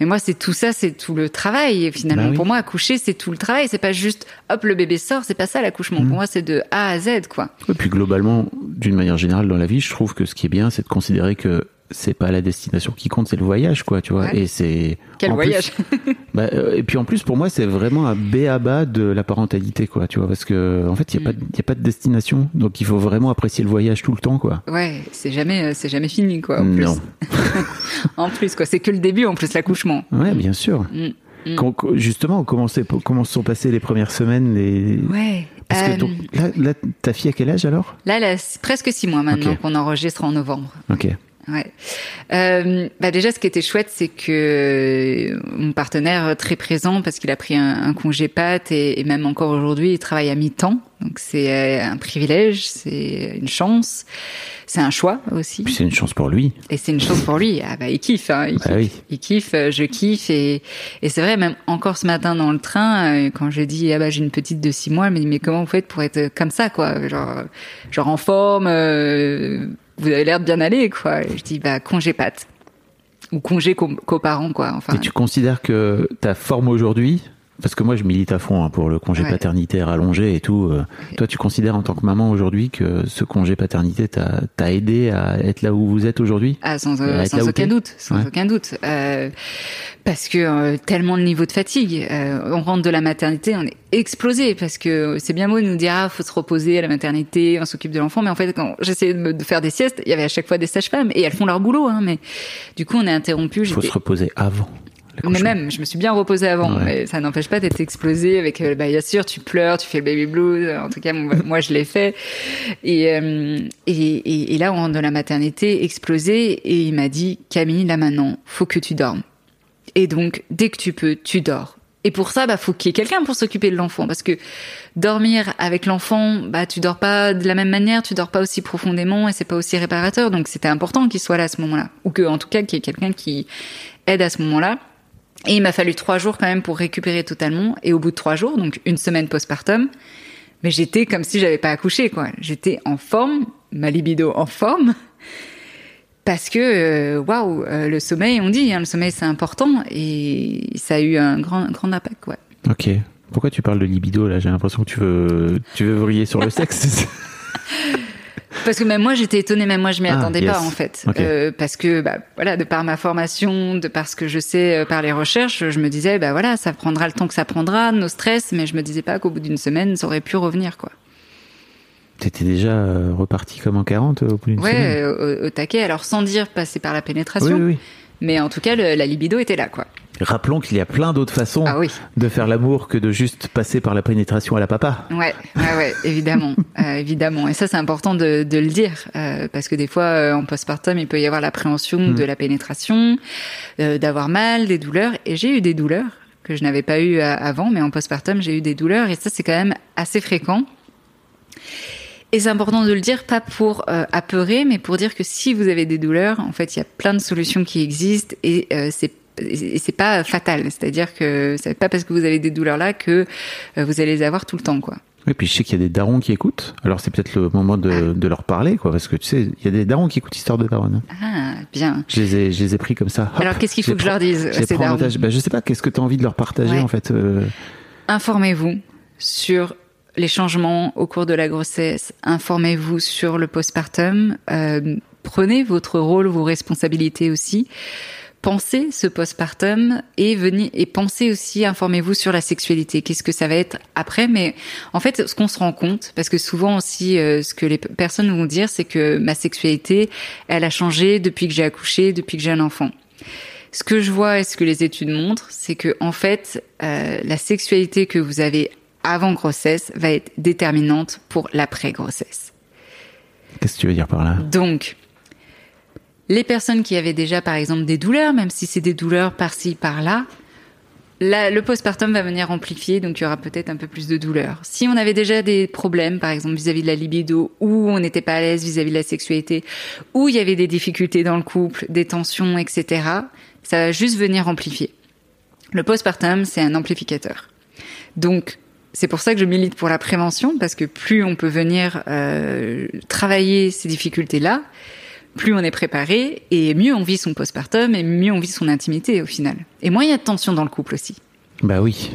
Mais moi, c'est tout ça, c'est tout le travail. Et finalement, Bah oui. pour moi, accoucher, c'est tout le travail. C'est pas juste, hop, le bébé sort. C'est pas ça l'accouchement. Mm. Pour moi, c'est de A à Z, quoi. Et puis globalement, d'une manière générale dans la vie, je trouve que ce qui est bien, c'est de considérer que c'est pas la destination qui compte, c'est le voyage, quoi, tu vois. Ouais. Et c'est Quel en plus- voyage Bah, euh, et puis en plus, pour moi, c'est vraiment un B à bas de la parentalité, quoi, tu vois, parce que en fait, il y a pas, de- il y a pas de destination, donc il faut vraiment apprécier le voyage tout le temps, quoi. Ouais, c'est jamais, euh, c'est jamais fini, quoi. En plus. Non. en plus, quoi. C'est que le début, en plus, l'accouchement. Ouais, bien sûr. Mm, mm. Quand- justement, comment, se sont passées les premières semaines, les. Ouais. Parce que Euh, ton- là, là, ta fille à quel âge alors? Là, elle a presque six mois maintenant qu'on enregistre en novembre. Ok. Ouais. Euh, bah déjà, ce qui était chouette, c'est que mon partenaire très présent parce qu'il a pris un, un congé pâte et, et même encore aujourd'hui, il travaille à mi-temps. Donc c'est euh, un privilège, c'est une chance, c'est un choix aussi. Puis c'est une chance pour lui. Et c'est une chose pour lui. Ah bah il kiffe, hein, il, Bah kiffe oui. il kiffe, euh, je kiffe et, et c'est vrai même encore ce matin dans le train euh, quand j'ai dit ah bah j'ai une petite de six mois, elle m'a dit mais comment vous faites pour être comme ça quoi, genre genre en forme, euh, vous avez l'air de bien aller quoi. Je dis bah congé pâte ou congé co- coparent quoi. Enfin Et tu considères que ta forme aujourd'hui, parce que moi je milite à fond hein, pour le congé Ouais. paternité rallongé et tout, euh, toi tu considères en tant que maman aujourd'hui que ce congé paternité t'a t'a aidé à être là où vous êtes aujourd'hui? Ah, sans, euh, sans aucun doute, sans Ouais. aucun doute. Euh, parce que euh, tellement de niveau de fatigue. Euh, on rentre de la maternité, on est explosé parce que c'est bien beau de nous dire ah faut se reposer à la maternité, on s'occupe de l'enfant, mais en fait quand j'essayais de, me- de faire des siestes, il y avait à chaque fois des sages-femmes et elles font leur boulot, hein, mais du coup on est interrompu. Il faut se reposer avant. Mais même, je me suis bien reposée avant, Ouais. mais ça n'empêche pas d'être explosé avec, euh, bah, bien sûr, tu pleures, tu fais le baby blues, en tout cas, moi, je l'ai fait. Et, euh, et, et, et là, on rentre de la maternité, explosé, et il m'a dit, Camille, là maintenant, faut que tu dormes. Et donc, dès que tu peux, tu dors. Et pour ça, bah, faut qu'il y ait quelqu'un pour s'occuper de l'enfant, parce que dormir avec l'enfant, bah, tu dors pas de la même manière, tu dors pas aussi profondément, et c'est pas aussi réparateur. Donc, c'était important qu'il soit là à ce moment-là, ou que, en tout cas, qu'il y ait quelqu'un qui aide à ce moment-là. Et il m'a fallu trois jours quand même pour récupérer totalement. Et au bout de trois jours, donc une semaine postpartum, mais j'étais comme si j'avais pas accouché, quoi. J'étais en forme, ma libido en forme, parce que euh, waouh, euh, le sommeil, on dit, hein, le sommeil c'est important et ça a eu un grand grand impact, ouais. Ok. Pourquoi tu parles de libido là? J'ai l'impression que tu veux tu veux vriller sur le sexe. Parce que même moi j'étais étonnée, même moi je m'y Ah, attendais yes. pas en fait. Euh, parce que bah voilà, de par ma formation, de par ce que je sais, euh, par les recherches, je me disais bah voilà, ça prendra le temps que ça prendra, nos stress, mais je me disais pas qu'au bout d'une semaine ça aurait pu revenir quoi. T'étais déjà euh, reparti comme en 40 au bout d'une Ouais, semaine? euh, au, au taquet. Alors sans dire passer par la Oui, pénétration, oui, oui. mais en tout cas le- la libido était là quoi. Rappelons qu'il y a plein d'autres façons Ah oui. de faire l'amour que de juste passer par la pénétration à la papa. Ouais, ouais, ouais, évidemment, euh, évidemment. Et ça, c'est important de, de le dire euh, parce que des fois, euh, en postpartum, il peut y avoir l'appréhension de la pénétration, euh, d'avoir mal, des douleurs. Et j'ai eu des douleurs que je n'avais pas eu avant, mais en postpartum, j'ai eu des douleurs. Et ça, c'est quand même assez fréquent. Et c'est important de le dire, pas pour euh, apeurer, mais pour dire que si vous avez des douleurs, en fait, il y a plein de solutions qui existent et euh, c'est et c'est pas fatal, c'est-à-dire que c'est pas parce que vous avez des douleurs là que euh, vous allez les avoir tout le temps, quoi. Oui, puis je sais qu'il y a des darons qui écoutent. Alors c'est peut-être le moment de, de leur parler, quoi, parce que tu sais, il y a des darons qui écoutent Histoire de Daron. Ah, bien. Je les ai, je les ai pris comme ça. Hop, Alors, qu'est-ce qu'il faut que je leur dise, Je les ces darons je sais pas, qu'est-ce que tu as envie de leur partager, Ouais. en fait euh, Informez-vous sur les changements au cours de la grossesse. Informez-vous sur le postpartum. Euh, prenez votre rôle, vos responsabilités aussi. Pensez ce postpartum et venez et pensez aussi, informez-vous sur la sexualité. Qu'est-ce que ça va être après? Mais en fait, ce qu'on se rend compte, parce que souvent aussi, euh, ce que les personnes vont dire, c'est que ma sexualité, elle a changé depuis que j'ai accouché, depuis que j'ai un enfant. Ce que je vois et ce que les études montrent, c'est que en fait, euh, la sexualité que vous avez avant grossesse va être déterminante pour l'après-grossesse. Qu'est-ce que tu veux dire par là? Donc, les personnes qui avaient déjà, par exemple, des douleurs, même si c'est des douleurs par-ci, par-là, là, le postpartum va venir amplifier, donc il y aura peut-être un peu plus de douleurs. Si on avait déjà des problèmes, par exemple, vis-à-vis de la libido, ou on n'était pas à l'aise vis-à-vis de la sexualité, ou il y avait des difficultés dans le couple, des tensions, etc., ça va juste venir amplifier. Le postpartum, c'est un amplificateur. Donc, c'est pour ça que je milite pour la prévention, parce que plus on peut venir euh, travailler ces difficultés-là, plus on est préparé, et mieux on vit son postpartum, et mieux on vit son intimité au final. Et moins il y a de tension dans le couple aussi. Bah oui,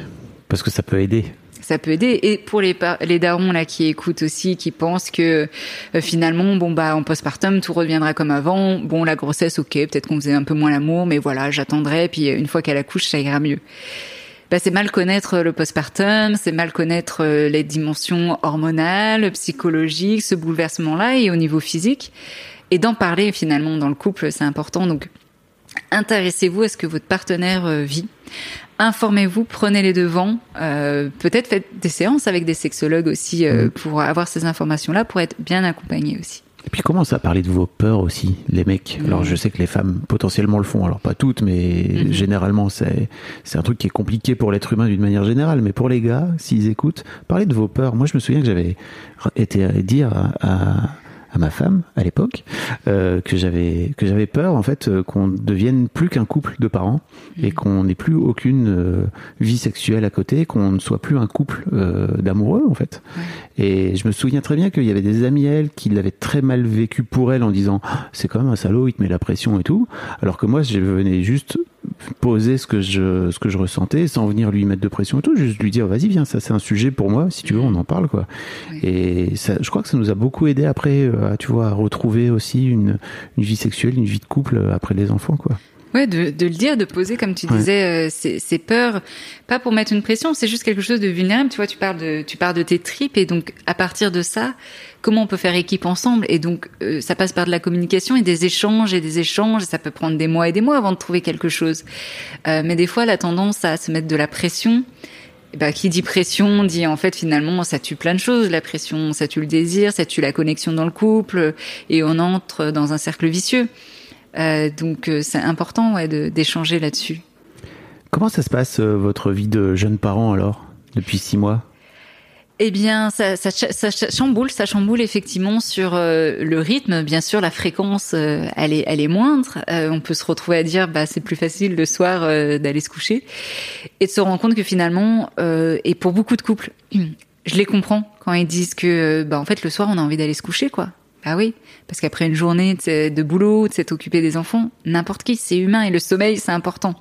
parce que ça peut aider. Ça peut aider. Et pour les, les darons là qui écoutent aussi, qui pensent que euh, finalement, bon bah en postpartum tout reviendra comme avant. Bon la grossesse, ok, peut-être qu'on faisait un peu moins l'amour, mais voilà, j'attendrai. Puis euh, une fois qu'elle accouche, ça ira mieux. Bah, c'est mal connaître le postpartum, c'est mal connaître euh, les dimensions hormonales, psychologiques, ce bouleversement-là et au niveau physique. Et d'en parler finalement dans le couple, c'est important. Donc intéressez-vous à ce que votre partenaire euh, vit. Informez-vous, prenez les devants. Euh, Peut-être faites des séances avec des sexologues aussi euh, pour avoir ces informations-là, pour être bien accompagné aussi. Et puis commence à parler de vos peurs aussi, les mecs? Alors je sais que les femmes potentiellement le font, alors pas toutes, mais Mhm. généralement c'est c'est un truc qui est compliqué pour l'être humain d'une manière générale. Mais pour les gars, s'ils écoutent, parlez de vos peurs. Moi je me souviens que j'avais été à dire à, à, à ma femme à l'époque euh, que j'avais que j'avais peur en fait euh, qu'on devienne plus qu'un couple de parents et qu'on n'ait plus aucune euh, vie sexuelle à côté, qu'on ne soit plus un couple euh, d'amoureux en fait. Et je me souviens très bien qu'il y avait des amis à elle qui l'avaient très mal vécu pour elle en disant Ah, c'est quand même un salaud, il te met la pression et tout. Alors que moi, je venais juste poser ce que je ce que je ressentais sans venir lui mettre de pression et tout, juste lui dire vas-y viens, ça c'est un sujet pour moi, si tu veux on en parle quoi. Et ça, je crois que ça nous a beaucoup aidé après, à, tu vois, à retrouver aussi une une vie sexuelle, une vie de couple euh, après les enfants quoi. Ouais, de, de le dire, de poser, comme tu Ouais. disais, euh, ces, ces peurs, pas pour mettre une pression, c'est juste quelque chose de vulnérable. Tu vois, tu parles de, tu parles de tes tripes, et donc à partir de ça, comment on peut faire équipe ensemble? Et donc, euh, ça passe par de la communication et des échanges et des échanges. Et ça peut prendre des mois et des mois avant de trouver quelque chose. Euh, mais des fois, la tendance à se mettre de la pression. Eh ben, qui dit pression dit en fait finalement ça tue plein de choses. La pression, ça tue le désir, ça tue la connexion dans le couple, et on entre dans un cercle vicieux. Euh, donc euh, c'est important d'échanger là-dessus. Comment ça se passe euh, votre vie de jeune parent alors depuis six mois? Eh bien, ça, ça, ça, chamboule, ça chamboule effectivement sur euh, le rythme. Bien sûr, la fréquence, euh, elle est, elle est moindre. Euh, on peut se retrouver à dire, bah, c'est plus facile le soir d'aller se coucher, et de se rendre compte que finalement, et pour beaucoup de couples, je les comprends quand ils disent que, bah, en fait, le soir, on a envie d'aller se coucher, quoi. Ah oui, parce qu'après une journée de boulot, de s'être occupé des enfants, n'importe qui, c'est humain et le sommeil, c'est important.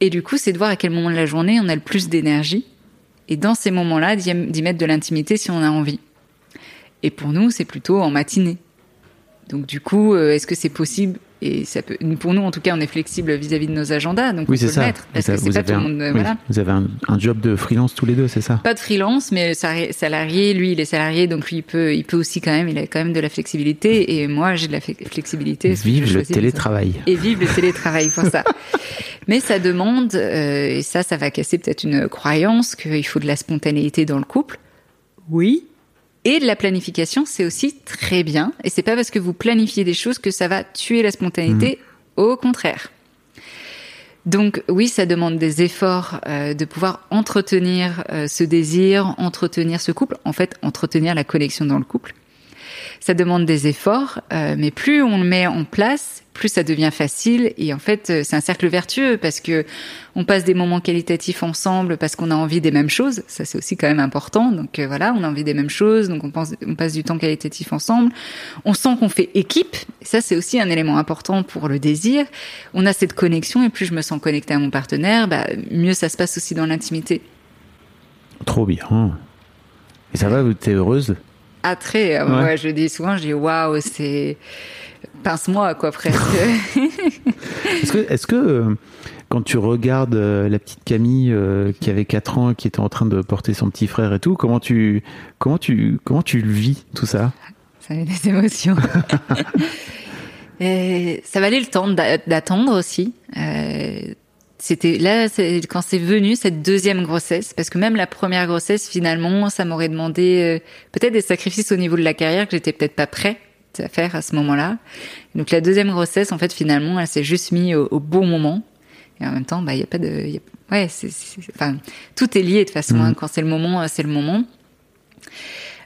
Et du coup, c'est de voir à quel moment de la journée on a le plus d'énergie et dans ces moments-là, d'y mettre de l'intimité si on a envie. Et pour nous, c'est plutôt en matinée. Donc du coup, euh, est-ce que c'est possible? Et ça peut, pour nous, en tout cas, on est flexible vis-à-vis de nos agendas, donc oui, on peut ça. le mettre. Parce que c'est pas tout le monde. voilà. Vous avez un, job de freelance tous les deux, c'est ça? Pas de freelance, mais salarié. Lui, il est salarié, donc lui, il peut, il peut aussi quand même. Il a quand même de la flexibilité, et moi, j'ai de la flexibilité. Vive le télétravail. Et vive le télétravail pour ça. Mais ça demande, euh, et ça, ça va casser peut-être une croyance qu'il faut de la spontanéité dans le couple. Oui. Et de la planification, c'est aussi très bien. Et c'est pas parce que vous planifiez des choses que ça va tuer la spontanéité. Mmh. Au contraire. Donc oui, ça demande des efforts euh, de pouvoir entretenir euh, ce désir, entretenir ce couple, en fait, entretenir la connexion dans le couple. Ça demande des efforts, euh, mais plus on le met en place, plus ça devient facile. Et en fait, euh, c'est un cercle vertueux parce que on passe des moments qualitatifs ensemble parce qu'on a envie des mêmes choses. Ça, c'est aussi quand même important. Donc euh, voilà, on a envie des mêmes choses, donc on, passe du temps qualitatif ensemble. On sent qu'on fait équipe. Ça, c'est aussi un élément important pour le désir. On a cette connexion et plus je me sens connectée à mon partenaire, bah, mieux ça se passe aussi dans l'intimité. Trop bien. Et ça va, vous êtes heureuse? Attrait. Moi, je dis souvent, je dis waouh, c'est pince-moi, quoi, presque. est-ce que, est-ce que euh, quand tu regardes euh, la petite Camille euh, qui avait 4 ans, qui était en train de porter son petit frère et tout, comment tu, comment tu, comment tu le vis, tout ça? Ça a des émotions. et ça valait le temps d'attendre aussi. C'était là quand c'est venu cette deuxième grossesse parce que même la première grossesse finalement ça m'aurait demandé peut-être des sacrifices au niveau de la carrière que j'étais peut-être pas prêt à faire à ce moment-là. Donc la deuxième grossesse, en fait, finalement, elle s'est juste mise au, bon moment. Et en même temps, bah, il y a pas de, ouais, c'est, enfin, tout est lié de toute façon. Hein. Mm. Quand c'est le moment, c'est le moment.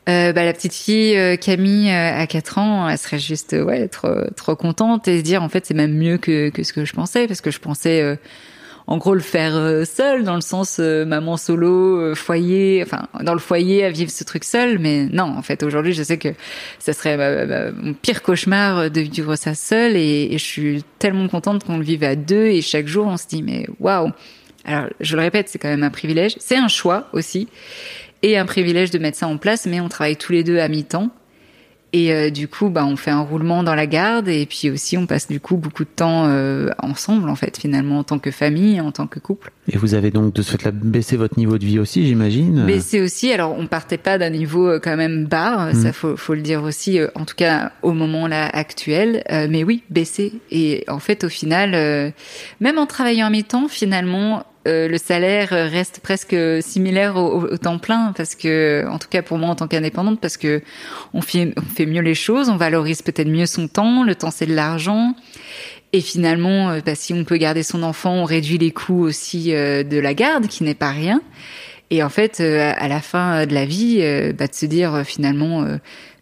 Euh, bah, la petite fille euh, Camille euh, à 4 ans, elle serait juste ouais trop trop contente et se dire en fait c'est même mieux que que ce que je pensais parce que je pensais en gros le faire euh, seul dans le sens euh, maman solo euh, foyer enfin dans le foyer à vivre ce truc seul. Mais non en fait aujourd'hui je sais que ça serait mon pire cauchemar de vivre ça seul. Et, je suis tellement contente qu'on le vive à deux. Et chaque jour on se dit mais waouh. Alors je le répète c'est quand même un privilège. C'est un choix aussi. Et un privilège de mettre ça en place. Mais on travaille tous les deux à mi-temps et euh, du coup, bah, on fait un roulement dans la garde et puis aussi on passe du coup beaucoup de temps euh, ensemble en fait finalement en tant que famille, en tant que couple. Et vous avez donc de ce fait-là baissé votre niveau de vie aussi, j'imagine. Baissé aussi. Alors on partait pas d'un niveau euh, quand même bas, ça mm. faut, faut le dire aussi. En tout cas au moment là actuel, mais oui baissé. Et en fait au final, même en travaillant en mi-temps, finalement euh, le salaire reste presque similaire au, temps plein parce que, en tout cas pour moi en tant qu'indépendante, parce que on fait, mieux les choses, on valorise peut-être mieux son temps. Le temps c'est de l'argent. Et finalement, euh, bah, si on peut garder son enfant, on réduit les coûts aussi euh, de la garde, qui n'est pas rien. Et en fait, à la fin de la vie, bah, de se dire finalement,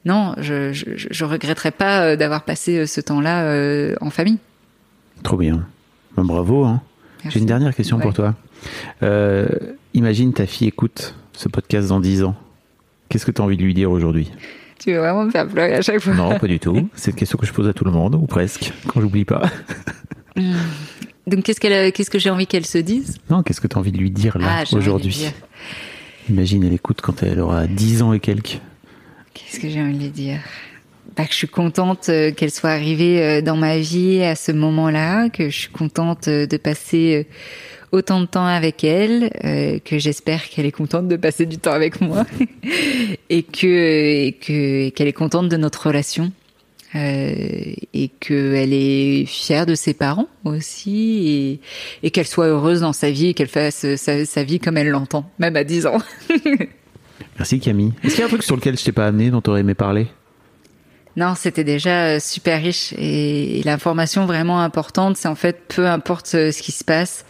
non, je, je, regretterais pas d'avoir passé ce temps-là en famille. Trop bien. Ben, bravo. Hein. J'ai une dernière question pour toi. Euh, imagine ta fille écoute ce podcast dans 10 ans. Qu'est-ce que tu as envie de lui dire aujourd'hui? Tu veux vraiment me faire pleurer à chaque fois? Non, pas du tout. C'est une question que je pose à tout le monde, ou presque, quand j'oublie pas. Donc, qu'est-ce, qu'elle, qu'est-ce que j'ai envie qu'elle se dise? Non, qu'est-ce que tu as envie de lui dire là, ah, aujourd'hui? Imagine, elle écoute quand elle aura 10 ans et quelques. Qu'est-ce que j'ai envie de lui dire? Bah, que je suis contente euh, qu'elle soit arrivée euh, dans ma vie à ce moment-là, que je suis contente euh, de passer autant de temps avec elle, que j'espère qu'elle est contente de passer du temps avec moi et que et que qu'elle est contente de notre relation euh, et qu'elle est fière de ses parents aussi et, qu'elle soit heureuse dans sa vie et qu'elle fasse sa, sa, vie comme elle l'entend, même à 10 ans. Merci Camille. Est-ce qu'il y a un truc sur lequel je t'ai pas amené dont tu aurais aimé parler? Non, c'était déjà euh, super riche et, l'information vraiment importante, c'est en fait peu importe euh, ce qui se passe,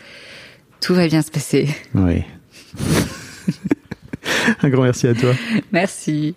Tout va bien se passer. Oui. Un grand merci à toi. Merci.